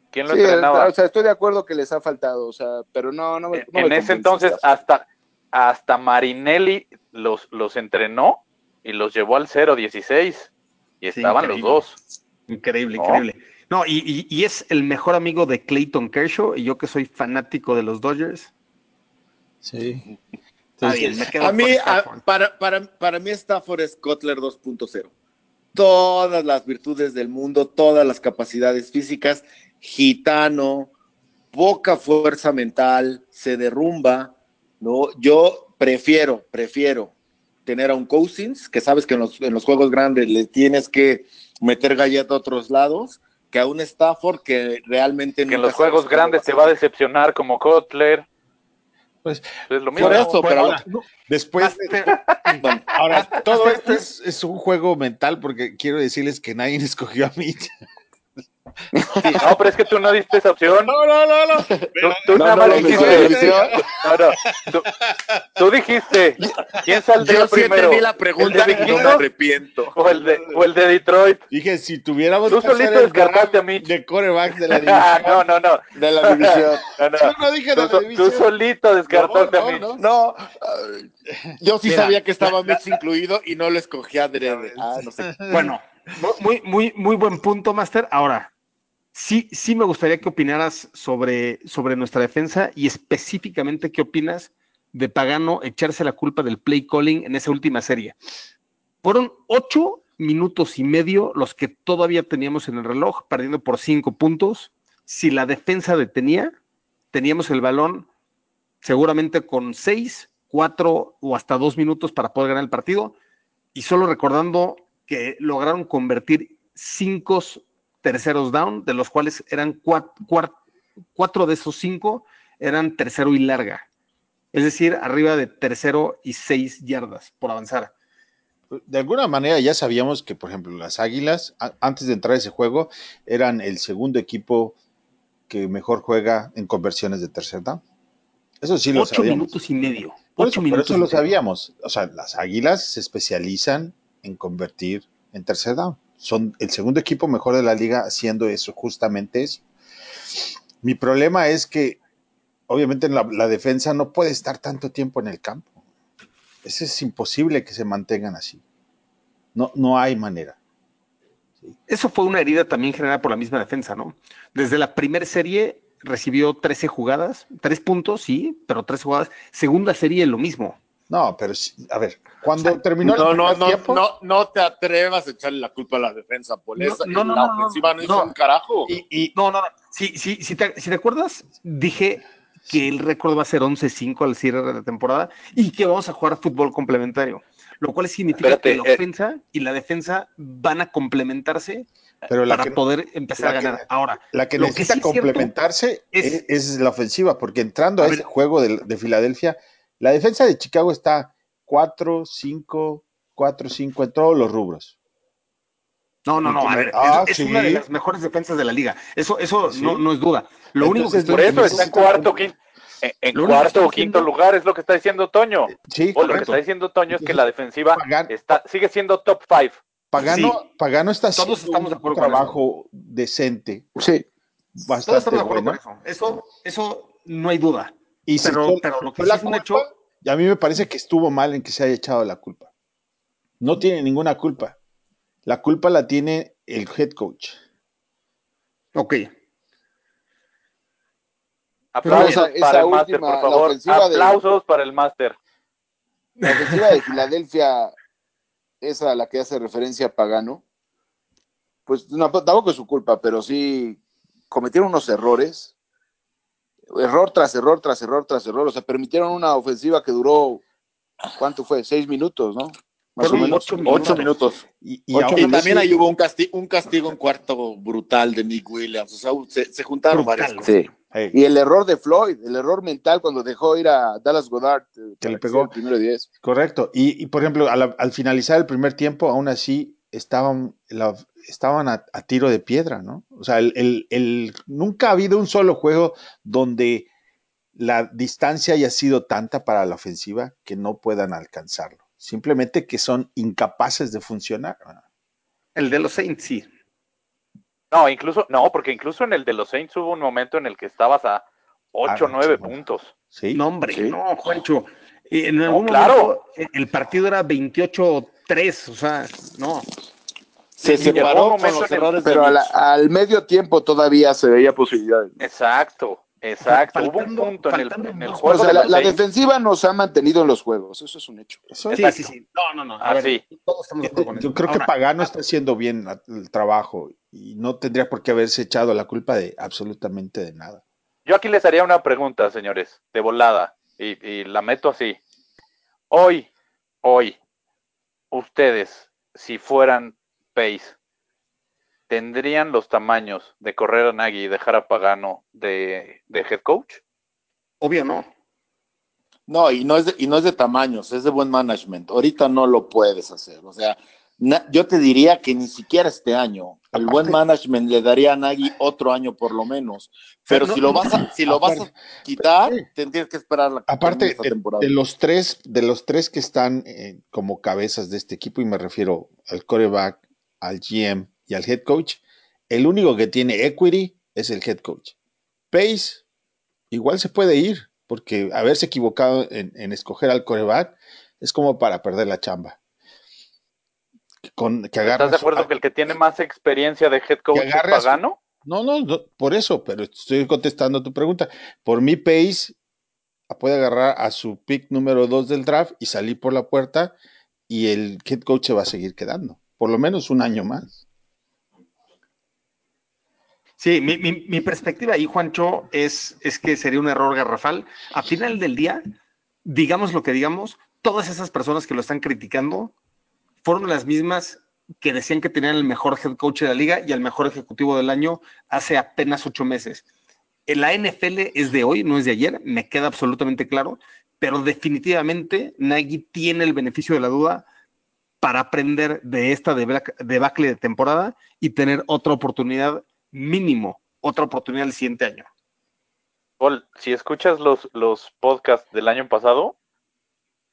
¿Quién lo Sí, entrenaba? o sea, estoy de acuerdo que les ha faltado, o sea, pero no, no me, en no me en ese entonces hasta, hasta Marinelli los, los entrenó y los llevó al 0-16 y Sí, estaban los dos. increíble, ¿No? increíble. No, y, y- y es el mejor amigo de Clayton Kershaw, y yo que soy fanático de los Dodgers. Sí. Está bien, me quedo A mí, a- para, para, para mí Stafford es Kotler 2.0. Todas las virtudes del mundo, todas las capacidades físicas, gitano, poca fuerza mental, se derrumba, ¿no? Yo prefiero, prefiero tener a un Cousins, que sabes que en los, en los juegos grandes le tienes que meter galleta a otros lados, que a un Stafford que realmente Que en los juegos grandes te va a decepcionar como Kotler. Pues Es lo mismo. Por eso, pero ahora, después, bueno, ahora, todo esto es, es un juego mental porque quiero decirles que nadie escogió a mí. No, pero es que tú no diste esa opción. No, no, no, no. Tú, tú No, nada no más dijiste. menospreció. No, no. Tú, tú dijiste, ¿quién saldría Yo sí primero? entendí la pregunta ¿El de y no me arrepiento. o el de, o el de Detroit? Dije, si tuviéramos Tú que solito descartaste a Mitch. de corebacks de la división. no, no, no. De la división. no, no. Yo no dije de Tú, la división. tú solito descartaste No, a Mitch. no. Yo sí Mira, sabía que estaba Mitch incluido y no lo escogí adrede. Ah, no sé. Bueno, muy, muy, muy buen punto, Master. Ahora, sí, sí me gustaría que opinaras sobre, sobre nuestra defensa y específicamente qué opinas de Pagano echarse la culpa del play calling en esa última serie. Fueron ocho minutos y medio los que todavía teníamos en el reloj, perdiendo por cinco puntos. Si la defensa detenía, teníamos el balón seguramente con seis, cuatro o hasta dos minutos para poder ganar el partido. Y solo recordando que lograron convertir cinco terceros down, de los cuales eran cuatro de esos cinco eran tercero y larga. Es decir, arriba de tercero y seis yardas por avanzar. De alguna manera ya sabíamos que, por ejemplo, las Águilas, antes de entrar a ese juego, eran el segundo equipo que mejor juega en conversiones de tercer down. Eso sí lo Ocho sabíamos. minutos y medio. Por Ocho eso, por minutos eso lo sabíamos. O sea, las Águilas se especializan en convertir en tercer down. Son el segundo equipo mejor de la liga haciendo eso, justamente eso. Mi problema es que, obviamente, la, defensa no puede estar tanto tiempo en el campo. Eso es imposible que se mantengan así. No, no hay manera. Eso fue una herida también generada por la misma defensa, ¿no? Desde la primera serie recibió 13 jugadas, tres puntos, sí, pero tres jugadas. Segunda serie lo mismo. No, pero a ver, cuando terminó No, el no, no, tiempo, no, no te atrevas a echarle la culpa a la defensa por No, eso. no, no, la ofensiva no, no. hizo un carajo. y, y- No, no, no. Si, si, si, te, si te acuerdas, dije que el récord va a ser 11-5 al cierre de la temporada y que vamos a jugar fútbol complementario. Lo cual significa Espérate, que la eh. ofensa y la defensa van a complementarse pero la para que, poder empezar a que- ganar. Ahora, la que lo que necesita sí complementarse es- es, es la ofensiva, porque entrando a, A ese juego de, de Filadelfia, la defensa de Chicago está 4, 5, 4, 5 en todos los rubros. no, no, no. A ver, Ah, es, es sí. una de las mejores defensas de la liga. Eso, eso Sí. no, no es duda. Lo único que Por eso está es- en cuarto, quinto, en, cuarto o quinto diciendo- lugar, es lo que está diciendo Toño. Sí, O lo que está diciendo Toño es que la defensiva está, sigue siendo top five. Pagano, Sí. Pagano está haciendo Todos estamos de un acuerdo trabajo decente, Sí. Todos bastante estamos de acuerdo bueno. con eso. Eso, eso no hay duda. Y si Pero- fue- pero lo que fue sí la es un culpa, hecho- y a mí me parece que estuvo mal en que se haya echado la culpa. No tiene ninguna culpa. La culpa la tiene el head coach. Ok. Aplausos esa- esa para el máster, por favor. de- Aplausos para el máster. La ofensiva de Filadelfia, esa a la que hace referencia Pagano, pues no, tampoco es su culpa, pero sí cometieron unos errores, error tras error, tras error, tras error, o sea, permitieron una ofensiva que duró, ¿cuánto fue? Seis minutos, ¿no? Más o menos. ocho minutos. Ocho minutos. Y, y Ocho aún Y así- también ahí hubo un castigo, un castigo en cuarto brutal de Nick Williams. O sea, se, se juntaron Brutal. varias cosas. Sí. Hey, Y el error de Floyd, el error mental cuando dejó ir a Dallas Goddard. eh, Que le pegó. el primero de diez. correcto. Y, y, por ejemplo, al, al finalizar el primer tiempo, aún así estaban, la- estaban a, a tiro de piedra, ¿no? O sea, el, el- el- nunca ha habido un solo juego donde la distancia haya sido tanta para la ofensiva que no puedan alcanzarlo. Simplemente que son incapaces de funcionar. El de los Saints, sí. No, incluso, no, porque incluso en el de los Saints hubo un momento en el que estabas a 8 o Ah, 9 sí, bueno. puntos. ¿Sí? No, hombre, Sí. no, Juancho. En algún claro. momento el partido era 28-3, o sea, no. Se separó con los errores Pero al medio tiempo todavía se veía posibilidades. Exacto, exacto. hubo un punto en el, en juego O sea, de la, la defensiva nos ha mantenido en los juegos, eso es un hecho. Eso Sí, sí, sí. No, no, no. A Ah, ver, sí. todos estamos de acuerdo con Yo creo que Ahora, Pagano está haciendo bien el trabajo y no tendría por qué haberse echado la culpa de absolutamente de nada. Yo aquí les haría una pregunta, señores, de volada, y, y la meto así. Hoy, hoy, ustedes, si fueran Pace, ¿tendrían los tamaños de correr a Nagy y dejar a Pagano de, de head coach? Obvio no. No, y no, es de, y no es de tamaños, es de buen management. Ahorita no lo puedes hacer. O sea, na- yo te diría que ni siquiera este año. El Aparte- buen management le daría a Nagy otro año por lo menos. Pero no, si lo vas a, si lo vas a quitar, tendrías que esperar la Aparte esta de, temporada. de los tres, de los tres que están eh, como cabezas de este equipo, y me refiero al coreback, al GM y al head coach, el único que tiene equity es el head coach. Pace igual se puede ir, porque haberse equivocado en, en escoger al coreback es como para perder la chamba. Con, que ¿Estás de acuerdo que el que tiene más experiencia de head coach es Pagano? No, no, no, por eso, pero estoy contestando tu pregunta. Por mi Pace puede agarrar a su pick número 2 del draft y salir por la puerta y el head coach se va a seguir quedando, por lo menos un año más. Sí, mi, mi- mi perspectiva ahí, Juancho, es, es que sería un error garrafal. A final del día, digamos lo que digamos, todas esas personas que lo están criticando fueron las mismas que decían que tenían el mejor head coach de la liga y el mejor ejecutivo del año hace apenas ocho meses. La NFL es de hoy, no es de ayer, me queda absolutamente claro, pero definitivamente Nagy tiene el beneficio de la duda para aprender de esta debacle de temporada y tener otra oportunidad mínimo, otra oportunidad el siguiente año. Paul, si escuchas los, los podcasts del año pasado,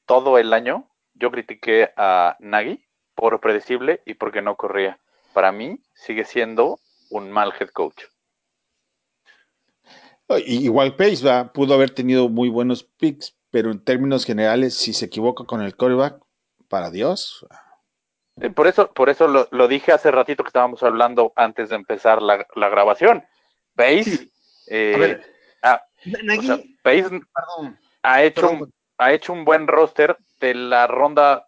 todo el año yo critiqué a Nagy por predecible y porque no corría. Para mí sigue siendo un mal head coach. Y- Igual Pace va, pudo haber tenido muy buenos picks, pero en términos generales, si se equivoca con el coreback, para Dios. Por eso, por eso lo, lo dije hace ratito que estábamos hablando antes de empezar la, la grabación. Pace, Sí. eh, A ver, ah, Nagy, o sea, Pace perdón, ha hecho, perdón. un, ha hecho un buen roster de la ronda,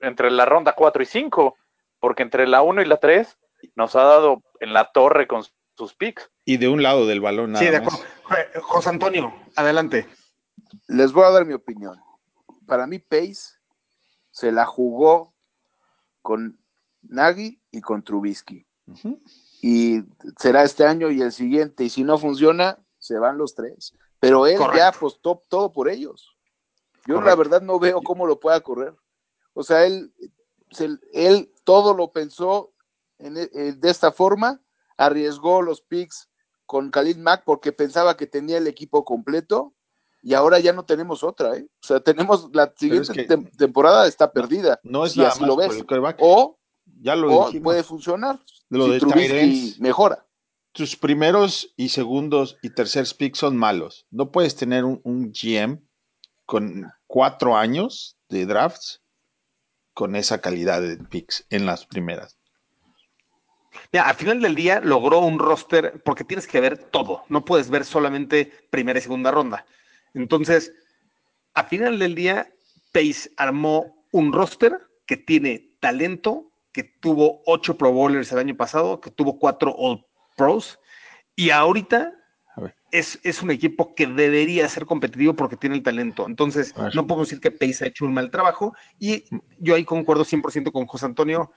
entre la ronda 4 y 5, porque entre la 1 y la 3 nos ha dado en la torre con sus picks. Y de un lado del balón nada sí, de acuerdo. José Antonio, adelante. Les voy a dar mi opinión. Para mí, Pace se la jugó con Nagy y con Trubisky. Y será este año y el siguiente. Y si no funciona, se van los tres. Pero él Correcto. ya apostó todo por ellos. Yo la verdad no veo cómo lo pueda correr. O sea, él, él todo lo pensó en e- eh, de esta forma, arriesgó los picks con Khalid Mack porque pensaba que tenía el equipo completo y ahora ya no tenemos otra, ¿eh? O sea, tenemos la siguiente que- tem- temporada está perdida. No es si nada así más lo por ves. O, ya lo o dijimos. puede funcionar Lo si de Trubisky mejora. tus primeros y segundos y tercer picks son malos. No puedes tener un, un GM con cuatro años de drafts con esa calidad de picks en las primeras. Mira, al final del día logró un roster porque tienes que ver todo, no puedes ver solamente primera y segunda ronda. Entonces, al final del día, Pace armó un roster que tiene talento, que tuvo ocho Pro Bowlers el año pasado, que tuvo cuatro All Pros, y ahorita A es, es un equipo que debería ser competitivo porque tiene el talento. Entonces, A no podemos decir que Pace ha hecho un mal trabajo, y yo ahí concuerdo 100% con José Antonio.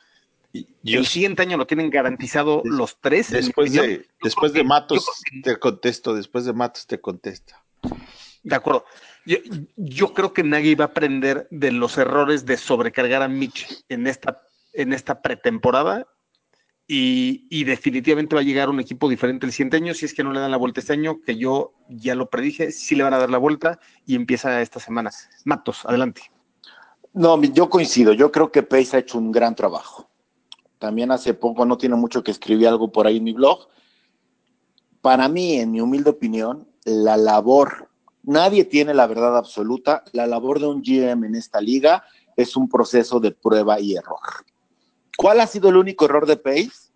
Yo- el siguiente año lo tienen garantizado Des- los tres. después de, después de que- Matos te contesto, después de Matos te contesta. De acuerdo. Yo, creo que Nagy va a aprender de los errores de sobrecargar a Mitch en esta, en esta pretemporada y, definitivamente va a llegar un equipo diferente el siguiente año si es que no le dan la vuelta este año, que yo ya lo predije, sí le van a dar la vuelta y empieza esta semana. Matos, adelante. No, yo coincido. Yo creo que Pace ha hecho un gran trabajo. También hace poco, no tiene mucho que escribí algo por ahí en mi blog. Para mí, en mi humilde opinión, la labor, nadie tiene la verdad absoluta. La labor de un GM en esta liga es un proceso de prueba y error. ¿Cuál ha sido el único error de Pace?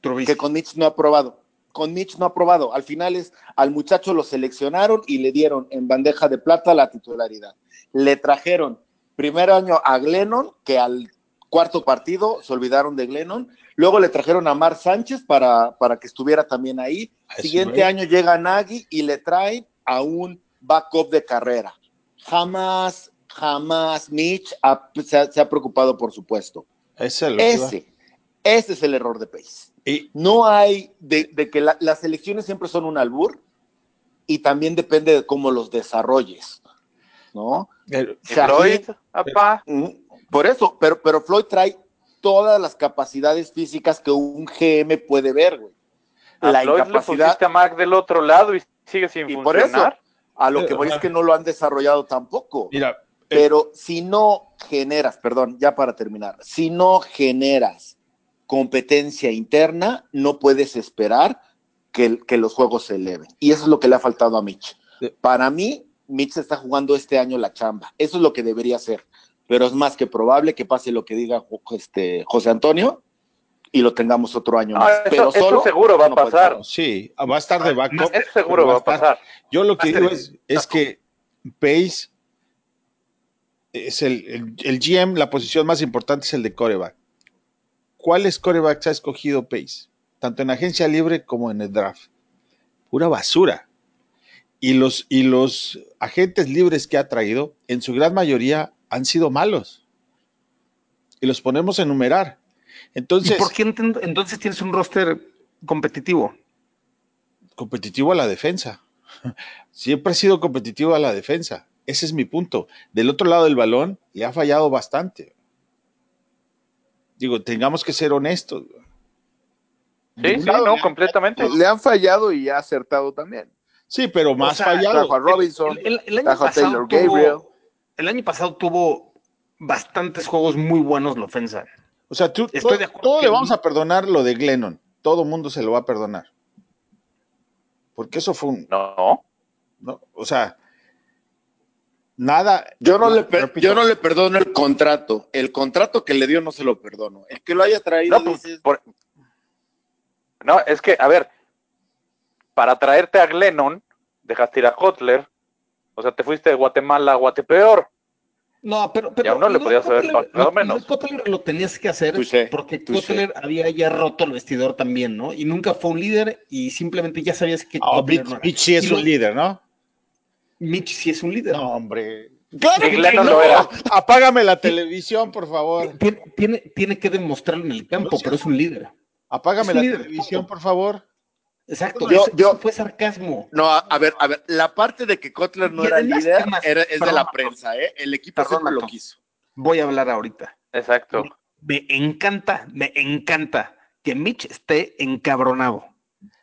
Trubisky. que con Mitch no ha probado. Con Mitch no ha probado. Al final es, al muchacho lo seleccionaron y le dieron en bandeja de plata la titularidad. Le trajeron primer año a Glennon, que al cuarto partido se olvidaron de Glennon. Luego le trajeron a Mar Sánchez para, para que estuviera también ahí. Siguiente año llega Nagy y le traen a un backup de carrera. Jamás, jamás Mitch ha- se, ha, se ha preocupado por su puesto. Ese, es. Ese, ese es el error de Pace. Y No hay de, de que la- las elecciones siempre son un albur y también depende de cómo los desarrolles, ¿no? el- ¿Y Floyd, Shaheen- apá? Mm, Por eso, pero, pero Floyd trae todas las capacidades físicas que un GM puede ver, güey. A La Floyd le incapacidad, pusiste a Mac del otro lado y sigue sin y por eso, a lo que voy es que no lo han desarrollado tampoco. Mira, eh, Pero si no generas, perdón, ya para terminar, si no generas competencia interna, no puedes esperar que, que los juegos se eleven. Y eso es lo que le ha faltado a Mitch. Para mí, Mitch está jugando este año la chamba. Eso es lo que debería hacer. Pero es más que probable que pase lo que diga este, José Antonio y lo tengamos otro año más. eso- Pero eso solo seguro va a pasar. sí, va a estar de backup. Eso seguro va a estar- pasar. Yo lo que digo es, es que Pace es el, el, el GM, la posición más importante es el de coreback. ¿Cuáles corebacks ha escogido Pace? Tanto en agencia libre como en el draft. Pura basura. Y los, y los agentes libres que ha traído, en su gran mayoría, han sido malos. Y los ponemos a enumerar. Entonces, ¿Y por qué ent- entonces tienes un roster competitivo? competitivo a la defensa. Siempre ha sido competitivo a la defensa. Ese es mi punto. Del otro lado del balón le ha fallado bastante. Digo, tengamos que ser honestos. Sí, sí, no, completamente. Le han fallado y ha acertado también. Sí, pero más sea, fallado. Trajo a Robinson, El, el- el año trajo a pasado Taylor tuvo- Gabriel. el año pasado tuvo bastantes juegos muy buenos la ofensa. O sea, tú, Estoy todo, de acuerdo todo le vamos no- a perdonar lo de Glennon. Todo mundo se lo va a perdonar. Porque eso fue un. No. no, o sea, nada. Yo no, le yo no le perdono el contrato. El contrato que le dio no se lo perdono. El que lo haya traído, No, pues, dices, por- no, es que, a ver, para traerte a Glennon, dejaste ir a Kotler, o sea, te fuiste de Guatemala a Guatepeor. No, pero, pero Y aún no le lo podías haber Kotler- pagado lo- menos. Kotler lo tenías que hacer Touché, porque. Kotler había ya roto el vestidor también, ¿no? Y nunca fue un líder y simplemente ya sabías que Kotler Mitch, no era. Mitch sí es Y lo- un líder, ¿no? Mitch sí es un líder. No, hombre. claro que no. lo era. Apágame la televisión, por favor. Tiene, tiene, tiene que demostrarlo en el campo, pero es un líder. Apágame Es la líder, televisión, por favor. Exacto. Yo- eso- yo- eso fue sarcasmo. No, a, a ver, a ver, la parte de que Kotler no era líder era- es de la prensa, ¿eh? El equipo Perdón, lo quiso. Voy a hablar ahorita. Exacto. Me encanta, me encanta que Mitch esté encabronado.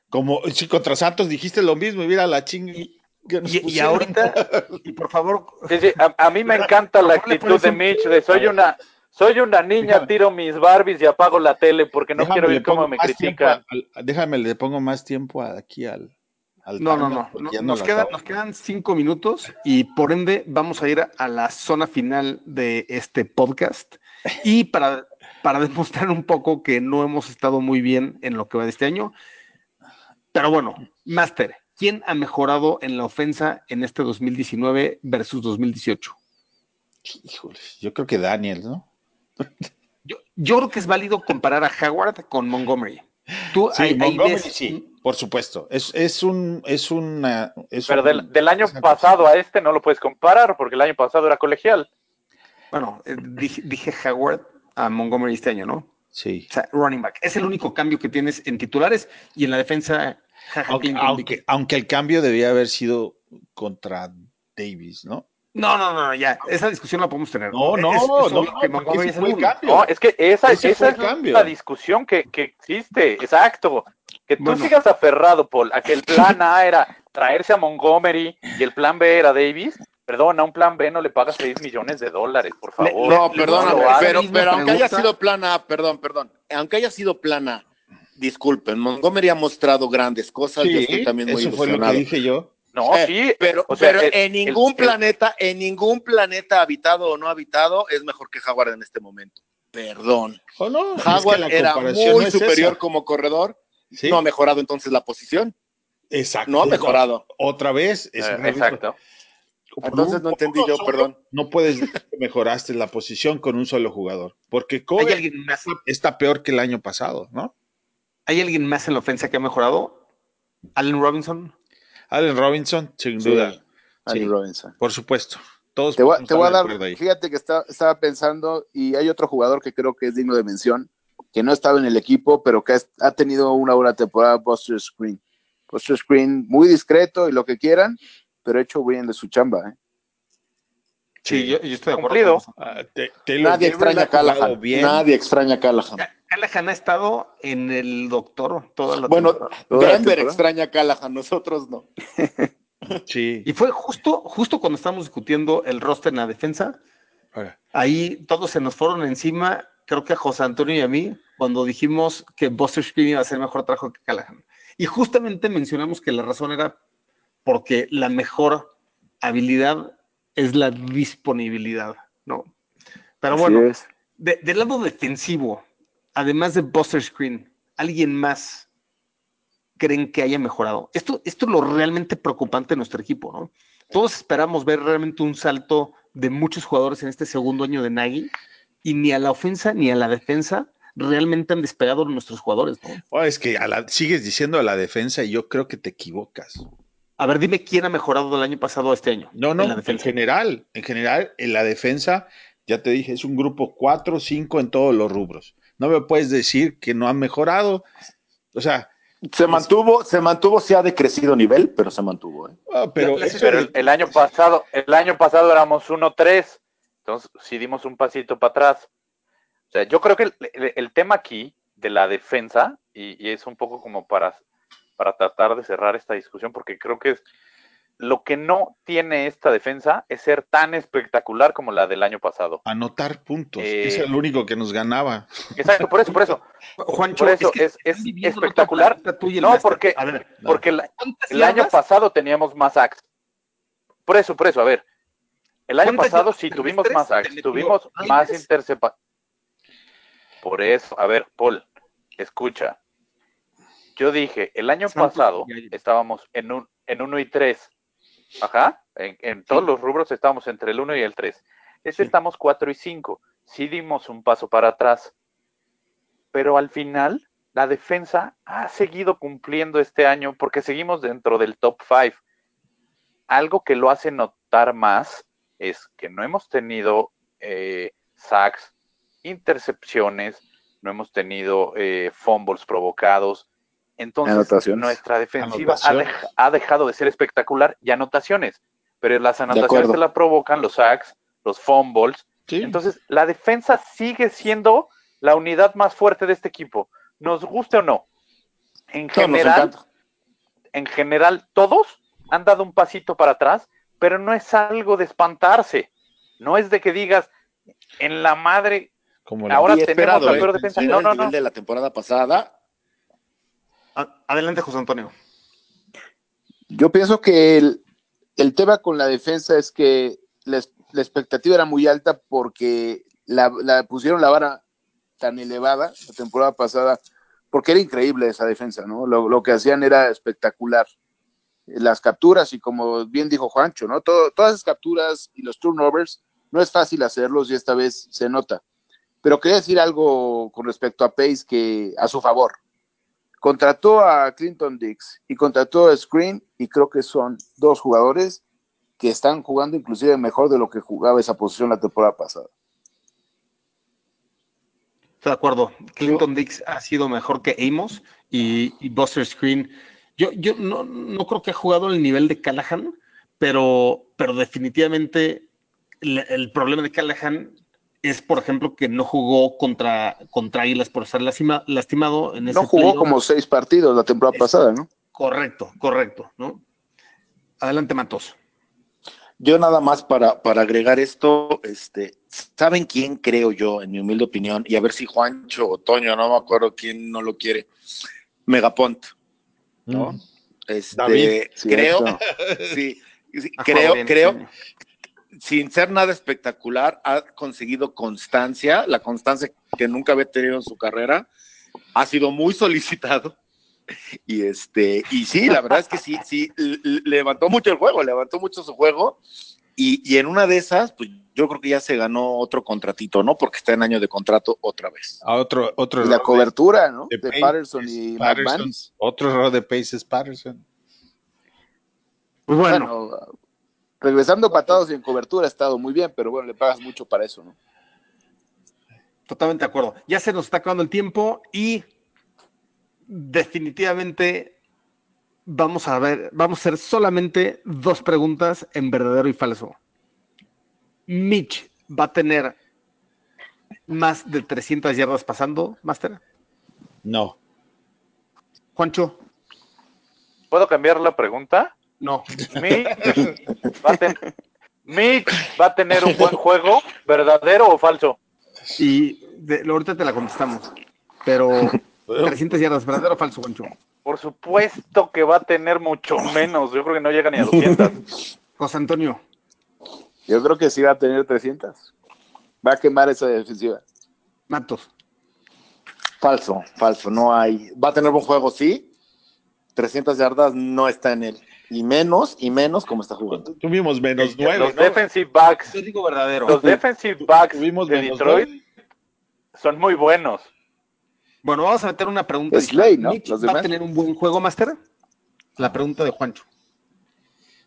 Como si contra Santos dijiste lo mismo, y mira la nos Y, y ahorita, y por favor, Sí, sí, a, a mí me encanta la actitud de Mitch de soy una soy una niña, Déjame. tiro mis Barbies y apago la tele porque no Déjame, quiero ver cómo me critican. al- déjame, le pongo más tiempo a- aquí al. al no, no, no, nos, acabo. nos quedan cinco minutos y por ende vamos a ir a, a la zona final de este podcast y para, para demostrar un poco que no hemos estado muy bien en lo que va de este año. Pero bueno, Master, ¿quién ha mejorado en la ofensa en este 2019 versus 2018? Híjole, yo creo que Daniel, ¿no? Yo, yo creo que es válido comparar a Howard con Montgomery. Tú Sí, ahí Montgomery sí, por supuesto. Es, es un, es una, es Pero un- del, del año pasado a este no lo puedes comparar porque el año pasado era colegial. Bueno, eh, dije, dije Howard a Montgomery este año, ¿no? Sí. O sea, running back. Es el único cambio que tienes en titulares y en la defensa. Aunque, aunque el cambio debía haber sido contra Davis, ¿no? No, no, no, ya. Esa discusión la podemos tener. No, no, Es- es no, no, que es fue el cambio. No, es que esa, es cambio. la discusión que, que existe. Exacto. Que tú Bueno. sigas aferrado, Paul, a que el plan A era traerse a Montgomery y el plan B era Davis. Perdón, a un plan B no le pagas 6 millones de dólares, por Le- favor. No, le perdóname, hacer la pero, pero aunque haya sido plan A, perdón, perdón, aunque haya sido plan A, disculpen, Montgomery ha mostrado grandes cosas, yo estoy también muy eso fue lo que ilusionado. dije yo. No, Eh, sí, pero, o sea, pero el- en ningún el- planeta, en ningún planeta habitado o no habitado es mejor que Howard en este momento. Perdón. ¿O no? Es que Howard la era muy no es superior esa. como corredor. Sí, No ha mejorado entonces la posición. exacto. No ha mejorado. Otra vez. es eh, exacto. por Entonces un- no entendí yo, solo, perdón. No puedes decir que mejoraste la posición con un solo jugador. Porque ¿Hay Kobe alguien, más, está peor que el año pasado, ¿no? ¿Hay alguien más en la ofensa que ha mejorado? Allen Robinson. Allen Robinson, sin Sí, duda. Sí. Robinson. Por supuesto. Todos Te voy, podemos te voy a dar, ahí. fíjate que está- estaba pensando, y hay otro jugador que creo que es digno de mención, que no estaba en el equipo, pero que ha, ha tenido una buena temporada, Buster Screen. Buster Screen, muy discreto y lo que quieran, pero hecho bien de su chamba. ¿eh? Sí, yo, yo estoy de acuerdo. Cumplido. con eso. Ah, Nadie extraña Callahan. Nadie extraña a Callahan. Ca- Callahan ha estado en el doctor toda la Bueno, Denver extraña a Callahan, nosotros no. Sí. Y fue justo, justo cuando estábamos discutiendo el roster en la defensa, ahí todos se nos fueron encima, creo que a José Antonio y a mí, cuando dijimos que Buster Screen iba a ser mejor trabajo que Callahan. Y justamente mencionamos que la razón era porque la mejor habilidad es la disponibilidad, ¿no? Pero Así bueno, es. de- del lado defensivo, además de Buster Screen, ¿alguien más creen que haya mejorado? Esto, esto es lo realmente preocupante de nuestro equipo, ¿no? Todos esperamos ver realmente un salto de muchos jugadores en este segundo año de Nagy y ni a la ofensa ni a la defensa realmente han despegado nuestros jugadores, ¿no? oh, es que a la- sigues diciendo a la defensa y yo creo que te equivocas. A ver, dime quién ha mejorado del año pasado a este año. No, no, en la en, general, en general, en la defensa, ya te dije, es un grupo 4 5 en todos los rubros. No me puedes decir que no han mejorado. O sea, Se mantuvo, se mantuvo, sí ha decrecido nivel, pero se mantuvo. ¿eh? ah, pero, La- la- eso Pero de- el, el año pasado, el año pasado éramos 1-3, entonces sí dimos un pasito para atrás. O sea, yo creo que el, el- el tema aquí de la defensa, y, y es un poco como para, para tratar de cerrar esta discusión, porque creo que es lo que no tiene esta defensa es ser tan espectacular como la del año pasado. anotar puntos, Eh, es lo único que nos ganaba. Exacto, por eso, por eso. Juancho, Por eso que es- es espectacular. el No, porque- A ver, Porque la- ¿cuántas el año pasado teníamos más sacks. Por eso, por eso, a ver. El año ¿Cuántas pasado sí tuvimos más sacks, tuvimos más interceptaciones. Por eso, a ver, Paul, escucha. Yo dije, el año Santos pasado estábamos en un en 1 y 3. Ajá, en, en todos los rubros estábamos entre el 1 y el 3. Este Sí. estamos 4 y 5. Sí dimos un paso para atrás. Pero al final, la defensa ha seguido cumpliendo este año porque seguimos dentro del top 5. Algo que lo hace notar más es que no hemos tenido eh, sacks, intercepciones, no hemos tenido eh, fumbles provocados. Entonces, Anotaciones. nuestra defensiva ha, dej- ha dejado de ser espectacular y anotaciones. Pero las anotaciones se la provocan los sacks, los fumbles. Sí. Entonces, la defensa sigue siendo la unidad más fuerte de este equipo. Nos guste o no. En No, general, en general, todos han dado un pasito para atrás, pero no es algo de espantarse. No es de que digas, en la madre, como ahora tenemos esperado, la ¿eh? peor defensa. Era No, el no, nivel no. de la temporada pasada. Adelante, José Antonio. Yo pienso que el, tema con la defensa es que la, expectativa era muy alta porque la, pusieron la vara tan elevada la temporada pasada, porque era increíble esa defensa, ¿no? Lo, que hacían era espectacular. Las capturas y como bien dijo Juancho, ¿no? Todas las capturas y los turnovers no es fácil hacerlos y esta vez se nota. Pero quería decir algo con respecto a Pace que a su favor contrató a Clinton Dix y contrató a Screen y creo que son dos jugadores que están jugando inclusive mejor de lo que jugaba esa posición la temporada pasada. Estoy de acuerdo. Clinton Dix ha sido mejor que Amos y, y Buster Screen. Yo, yo no, no creo que ha jugado el nivel de Callahan, pero, pero definitivamente el, el problema de Callahan es, por ejemplo, que no jugó contra, contra Águilas por estar lastima- lastimado en ese No jugó playoff. como seis partidos la temporada Es- pasada, ¿no? Correcto, correcto, ¿no? Adelante, Matos. Yo nada más para, para agregar esto, este, ¿saben quién creo yo, en mi humilde opinión? Y a ver si Juancho o Toño, no me acuerdo quién no lo quiere. Megapont, ¿no? Mm. Este, David, creo, sí, creo, creo. Sin ser nada espectacular, ha conseguido constancia, la constancia que nunca había tenido en su carrera, ha sido muy solicitado. Y este, y sí, la verdad es que sí, sí, levantó mucho el juego, levantó mucho su juego. Y, y en una de esas, pues yo creo que ya se ganó otro contratito, ¿no? Porque está en año de contrato otra vez. A otro, otro Y la cobertura, ¿no? de- De, Patterson y Patterson. McManus. Otro error de Pace es Patterson. Pues bueno, Bueno, regresando patados y en cobertura ha estado muy bien, pero bueno, le pagas mucho para eso, ¿no? Totalmente de acuerdo. Ya se nos está acabando el tiempo y definitivamente vamos a ver, vamos a hacer solamente dos preguntas en verdadero y falso. Mitch va a tener más de 300 yardas pasando, Master. No. Juancho, ¿Puedo cambiar la pregunta? No. Mitch va a, ten- Mitch va a tener un buen juego, ¿verdadero o falso? Y de- ahorita te la contestamos. Pero 300 yardas, ¿verdadero o falso, Juancho? Por supuesto que va a tener mucho menos. Yo creo que no llega ni a 200. José Antonio, Yo creo que sí va a tener 300. Va a quemar esa defensiva. Matos, Falso, falso, no hay. Va a tener buen juego, sí. 300 yardas no está en él. Y menos, y menos como está jugando. Tuvimos menos nueve, Los ¿no? defensive backs, yo digo verdadero. los defensive backs Tuvimos de Detroit son muy buenos. Bueno, vamos a meter una pregunta. Slay, ¿no? ¿Mitch Los va a demás. tener un buen juego, Master? La pregunta de Juancho.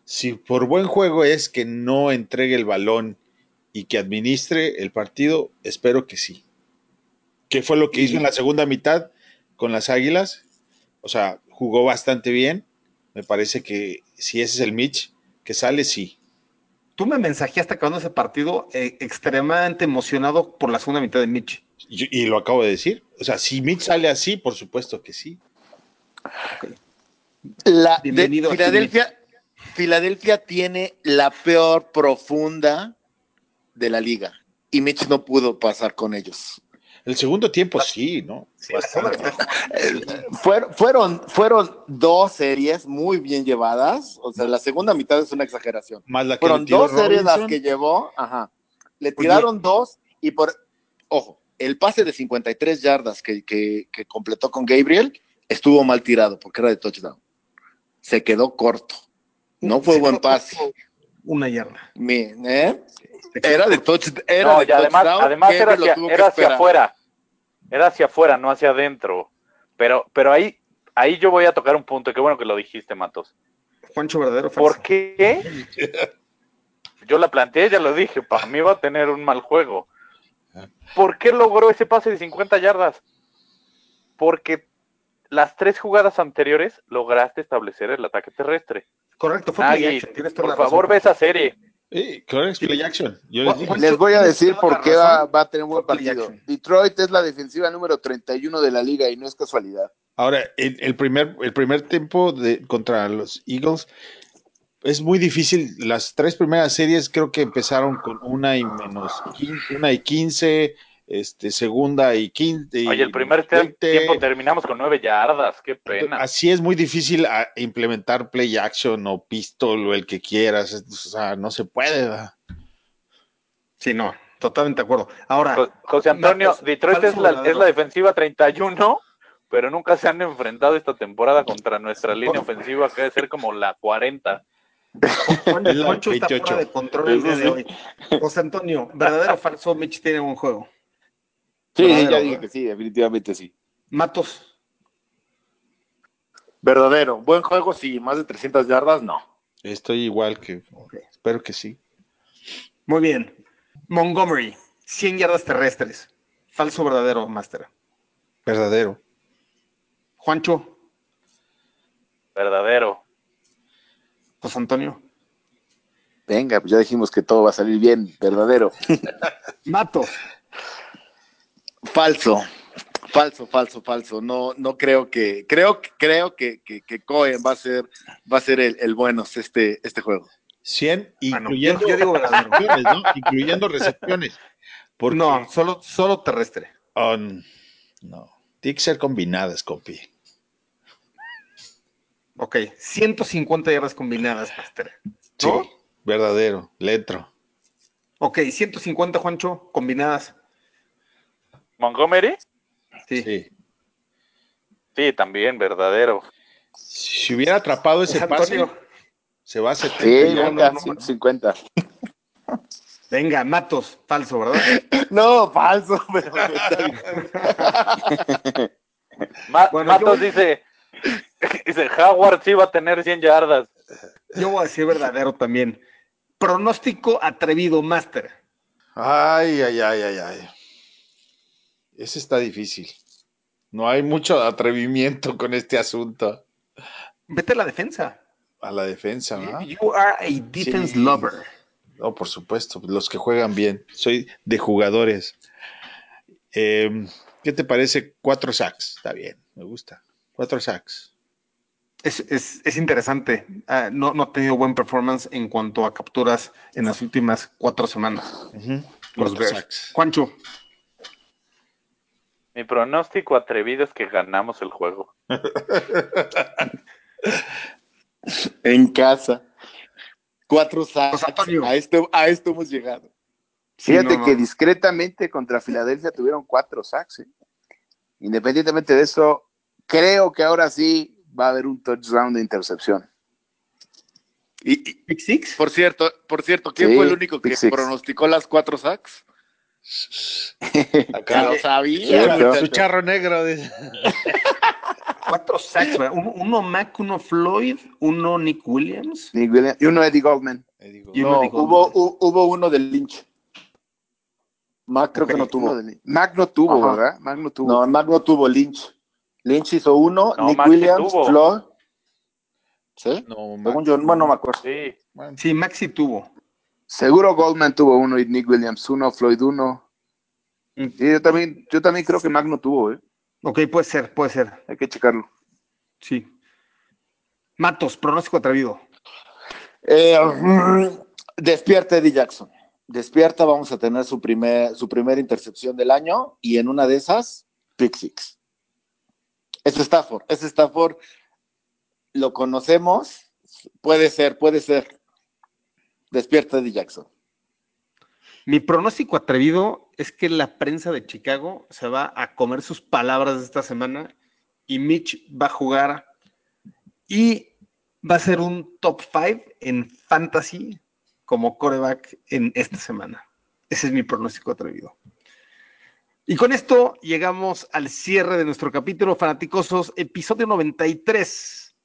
Si por buen juego es que no entregue el balón y que administre el partido, espero que sí. ¿Qué fue lo que hizo en la segunda mitad con las Águilas? O sea, jugó bastante bien. Me parece que si ese es el Mitch que sale, sí. Tú me mensajeaste acabando ese partido eh, extremadamente emocionado por la segunda mitad de Mitch. Y, y lo acabo de decir. O sea, si Mitch sale así, por supuesto que sí. La de- Bienvenido a Filadelfia, Filadelfia tiene la peor profunda de la liga. Y Mitch no pudo pasar con ellos. El segundo tiempo sí, ¿no? Sí. Fueron, fueron, fueron dos series muy bien llevadas. O sea, la segunda mitad es una exageración. Más la que Fueron dos series las que llevó. Ajá. Le tiraron dos y por. Ojo, el pase de 53 yardas que, que, que completó con Gabriel estuvo mal tirado porque era de touchdown. Se quedó corto. No fue Se buen pase. Una yarda. ¿eh? Era de touchdown. Era No, de y además, touchdown, además era hacia, era afuera. Era hacia afuera, no hacia adentro. Pero, pero ahí, ahí yo voy a tocar un punto. y Qué bueno que lo dijiste, Matos. Juancho, verdadero falso. ¿Por qué? Yo la planteé, ya lo dije, para mí va a tener un mal juego. ¿Por qué logró ese pase de 50 yardas? Porque las tres jugadas anteriores lograste establecer el ataque terrestre. Correcto, fue play Nagy, action, tienes toda por la favor, razón. ve esa serie. Play action. Yo les Les voy a decir por qué va, a tener un buen partido. Detroit es la defensiva número 31 de la liga y no es casualidad. Ahora, el, el primer, el primer tiempo de, contra los Eagles es muy difícil. Las tres primeras series creo que empezaron con una y menos una y quince, este, segunda y quince. Oye, el primer te- tiempo terminamos con nueve yardas, qué pena. Así es muy difícil a- implementar play action o pistol o el que quieras. O sea, no se puede. ¿verdad? Sí, no, totalmente de acuerdo. Ahora, Jo- José Antonio, Detroit es la, es la defensiva 31, pero nunca se han enfrentado esta temporada contra nuestra línea ofensiva, que debe ser como la 40. Juan- Es la Juancho está 28. fuera de control el día de hoy. José Antonio, verdadero o falso, Mitch tiene un juego. Sí, Verdadero, ya dije que sí, definitivamente sí. Matos, Verdadero. Buen juego, sí. Más de 300 yardas, no. Estoy igual que. Espero que sí. muy bien. Montgomery, 100 yardas terrestres. Falso o verdadero, Master. Verdadero. Juancho, Verdadero. José Antonio, Venga, pues ya dijimos que todo va a salir bien, verdadero. Matos, Falso. Falso, falso, falso. No, no creo que, creo, creo que, que, que Cohen va a ser, va a ser el, el bueno este, este juego. 100, Ah, no, incluyendo yo- yo digo verdadero. recepciones, ¿no? Incluyendo recepciones. Porque, no, solo, solo terrestre. oh, no. Tiene que ser combinadas, compi. Ok, 150 yardas combinadas, Master. Sí, verdadero, le entro. Ok, 150, Juancho, combinadas. Montgomery, Sí. Sí. sí, también, verdadero. Si hubiera atrapado ese José pase, Antonio, se va a 70 Sí, venga, no, no. 150. venga, Matos, falso, ¿verdad? No, falso, pero Ma- Bueno, Matos yo- dice, dice, Howard sí va a tener 100 yardas. Yo voy a decir verdadero también. Pronóstico atrevido, Master. Ay, ay, ay, ay, ay. Ese está difícil. No hay mucho atrevimiento con este asunto. Vete a la defensa. A la defensa, ¿no? You are a defense Sí. lover. Oh, por supuesto, los que juegan bien. Soy de jugadores. Eh, ¿Qué te parece? Cuatro sacks. Está bien, me gusta. Cuatro sacks. Es, es, es interesante. Uh, no, no, ha tenido buen performance en cuanto a capturas en las últimas cuatro semanas. Uh -huh. Los Bears. Juancho. Mi pronóstico atrevido es que ganamos el juego. en casa. Cuatro sacks. A esto, a esto hemos llegado. Fíjate sí, no, no. que discretamente contra Filadelfia tuvieron cuatro sacks. ¿eh? Independientemente de eso, creo que ahora sí va a haber un touchdown de intercepción. Y, y ¿Pick Six? Por cierto, por cierto, ¿quién Sí, fue el único que six. pronosticó las cuatro sacks? Acá lo sabía. Su charro negro. dice. Cuatro sacks, uno, uno Mac, uno Floyd, uno Nick Williams. Nick Williams- y uno Eddie Goldman. Digo, Y uno No, dijo- hubo, hu- hubo uno del Lynch. Mac creo que no tuvo. uno de- Mac no tuvo, Ajá. ¿verdad? Mac no tuvo. No, Mac no tuvo Lynch. Lynch hizo uno, No, Nick Mac Williams. Floyd. ¿Sí? No, Mac- Según yo, bueno, no me acuerdo. Sí. Sí, Mac sí tuvo. Seguro Goldman tuvo uno y Nick Williams uno, Floyd uno. Mm. Y yo también, yo también creo que Mac no tuvo, ¿eh? Ok, puede ser, puede ser. Hay que checarlo. Sí. Matos, pronóstico atrevido. Eh, mm, despierta Eddie Jackson. Despierta, vamos a tener su primer, su primera intercepción del año y en una de esas, pick six. Es Stafford, es Stafford, lo conocemos, puede ser, puede ser. Despierta Eddie Jackson. Mi pronóstico atrevido es que la prensa de Chicago se va a comer sus palabras esta semana y Mitch va a jugar y va a ser un top 5 en fantasy como coreback en esta semana. Ese es mi pronóstico atrevido. Y con esto llegamos al cierre de nuestro capítulo Fanaticosos, episodio 93.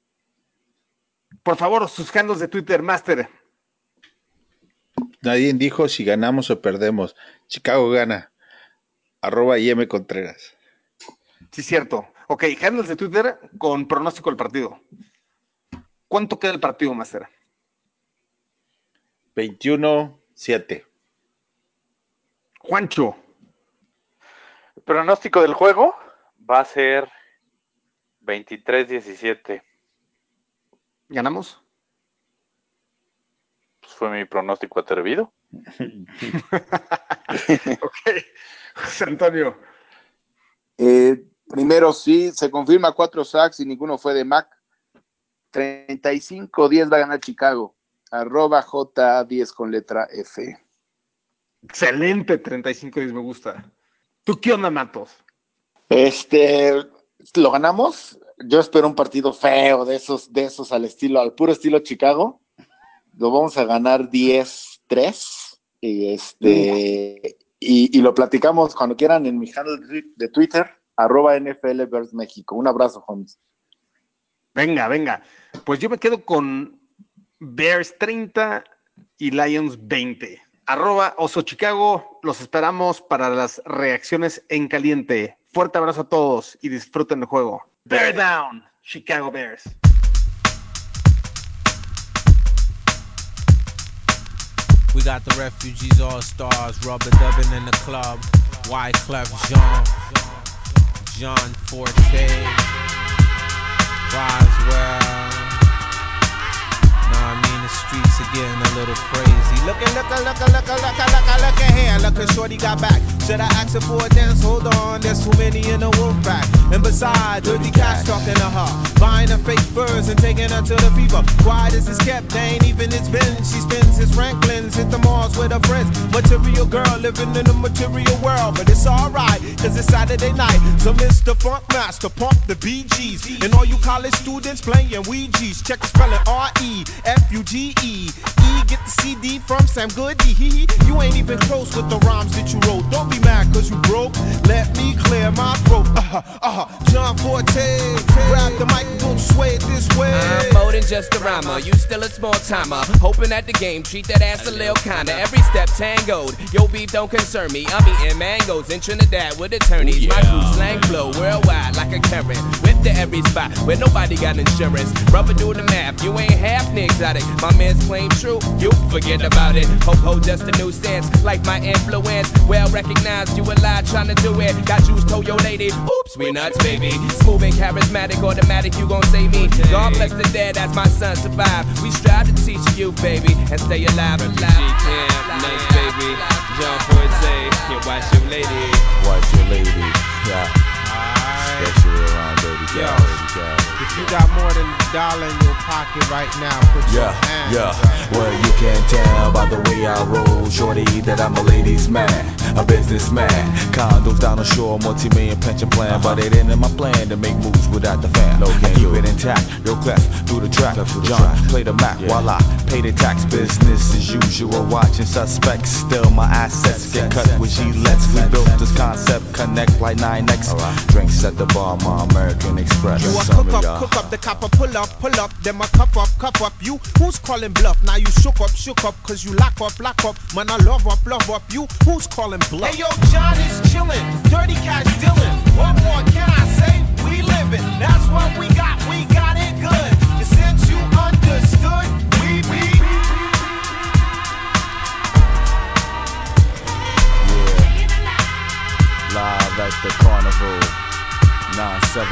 Por favor, sus de Twitter, Master. Nadie dijo si ganamos o perdemos. Chicago gana. Arroba IM Contreras. Sí, cierto. Ok, handles de Twitter con pronóstico del partido. ¿Cuánto queda el partido, Master? 21-7. Juancho, El pronóstico del juego va a ser 23-17. ¿ganamos? Fue mi pronóstico atrevido. Ok. José Antonio, Eh, primero sí, se confirma cuatro sacks y ninguno fue de Mac. 35-10 va a ganar Chicago. Arroba J10 con letra F. excelente 35 10 me gusta. ¿Tú qué onda, Matos? Este, ¿lo ganamos? Yo espero un partido feo de esos, de esos al estilo, al puro estilo Chicago. Lo vamos a ganar 10-3. Y este, y, y lo platicamos cuando quieran en mi handle de Twitter, arroba NFL México. Un abrazo, Holmes. Venga, venga. Pues yo me quedo con Bears 30 y Lions 20. Arroba Oso Chicago. Los esperamos para las reacciones en caliente. Fuerte abrazo a todos y disfruten el juego. Bear down, Chicago Bears. We got the refugees all stars, rubber dubbing in the club. Wyclef Jean, John Forte, Roswell. What I mean? The streets are getting a little crazy. Look at, look at, look at, look at, look at, look at, look at here. Look at Shorty got back. Should I ask her for a dance? Hold on, there's too many in the wolf pack. And besides, dirty cats talking to her. Buying her fake furs and taking her to the fever. Quiet as it's kept, they ain't even it's been. She spends his Franklin's, hit the malls with her friends. Material girl living in a material world. But it's alright, cause it's Saturday night. So Mr. Funk Master, pump the BGs. And all you college students playing Ouija's. Check the spelling R E F U G E. E get the CD from Sam Goody. You ain't even close with the rhymes that you wrote. Don't be mad cause you broke. Let me clear my throat. Uh-huh, uh-huh. John Forte, grab the mic and don't sway it this way. I'm more than just a rhymer. You still a small timer. Hoping at the game, treat that ass a little kinda. Every step tangoed. Yo, beef don't concern me. I'm eating mangoes in Trinidad with attorneys. My crew slang flow worldwide like a current. Whip to every spot where nobody got insurance. Rubber do the math. You ain't half exotic. My man's claim true. you forget about it. Ho ho, just a nuisance, like my influence. Well recognized, you a lie trying to do it. Got juice, told your lady. Oops, we nuts, baby. Smooth and charismatic, automatic, you gon' save me. God bless the dead as my son survive. We strive to teach you, baby, and stay alive. Refugee camp, nuts, baby. John Forte, yeah, watch your lady. Watch your lady. Yeah. Alright. Especially around baby Yo. cow, baby cow. If you got more than a dollar in your pocket right now, put your Yeah, hands yeah. up. Well, you can tell by the way I roll, shorty, that I'm a ladies' man, a businessman. Condos down the shore, multi-million pension plan, uh-huh. but it ain't in my plan to make moves without the fam. I keep it intact, yo clef through the track. John, play the Mac while I pay the tax. Business as usual, watching suspects. Still, my assets get cut with lets. We built this concept, connect like 9x. Drinks at the bar, my American Express. You a cook up, cook up, the copper pull up, pull up, them a cuff up, cuff up. You who's calling bluff? Now you shook up, shook up, cause you lock up, lock up. Man, I love up, love up. You who's calling bluff? Hey yo, John is chillin', dirty cash dealin'. What more can I say? We livin', that's what we got, we got it good. And since you understood, we we. Yeah. Live at the carnival. 9-7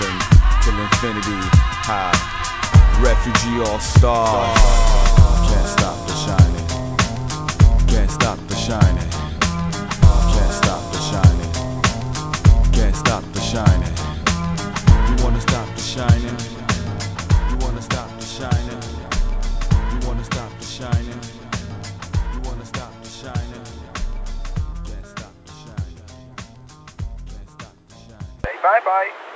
till infinity. High. Refugee all stars. Can't stop the shining. Can't stop the shining. Can't stop the shining. Can't stop the shining. You wanna stop the shining? You wanna stop the shining? You wanna stop the shining? You wanna stop the shining? Can't stop the shining. Can't stop the shining. Bye bye.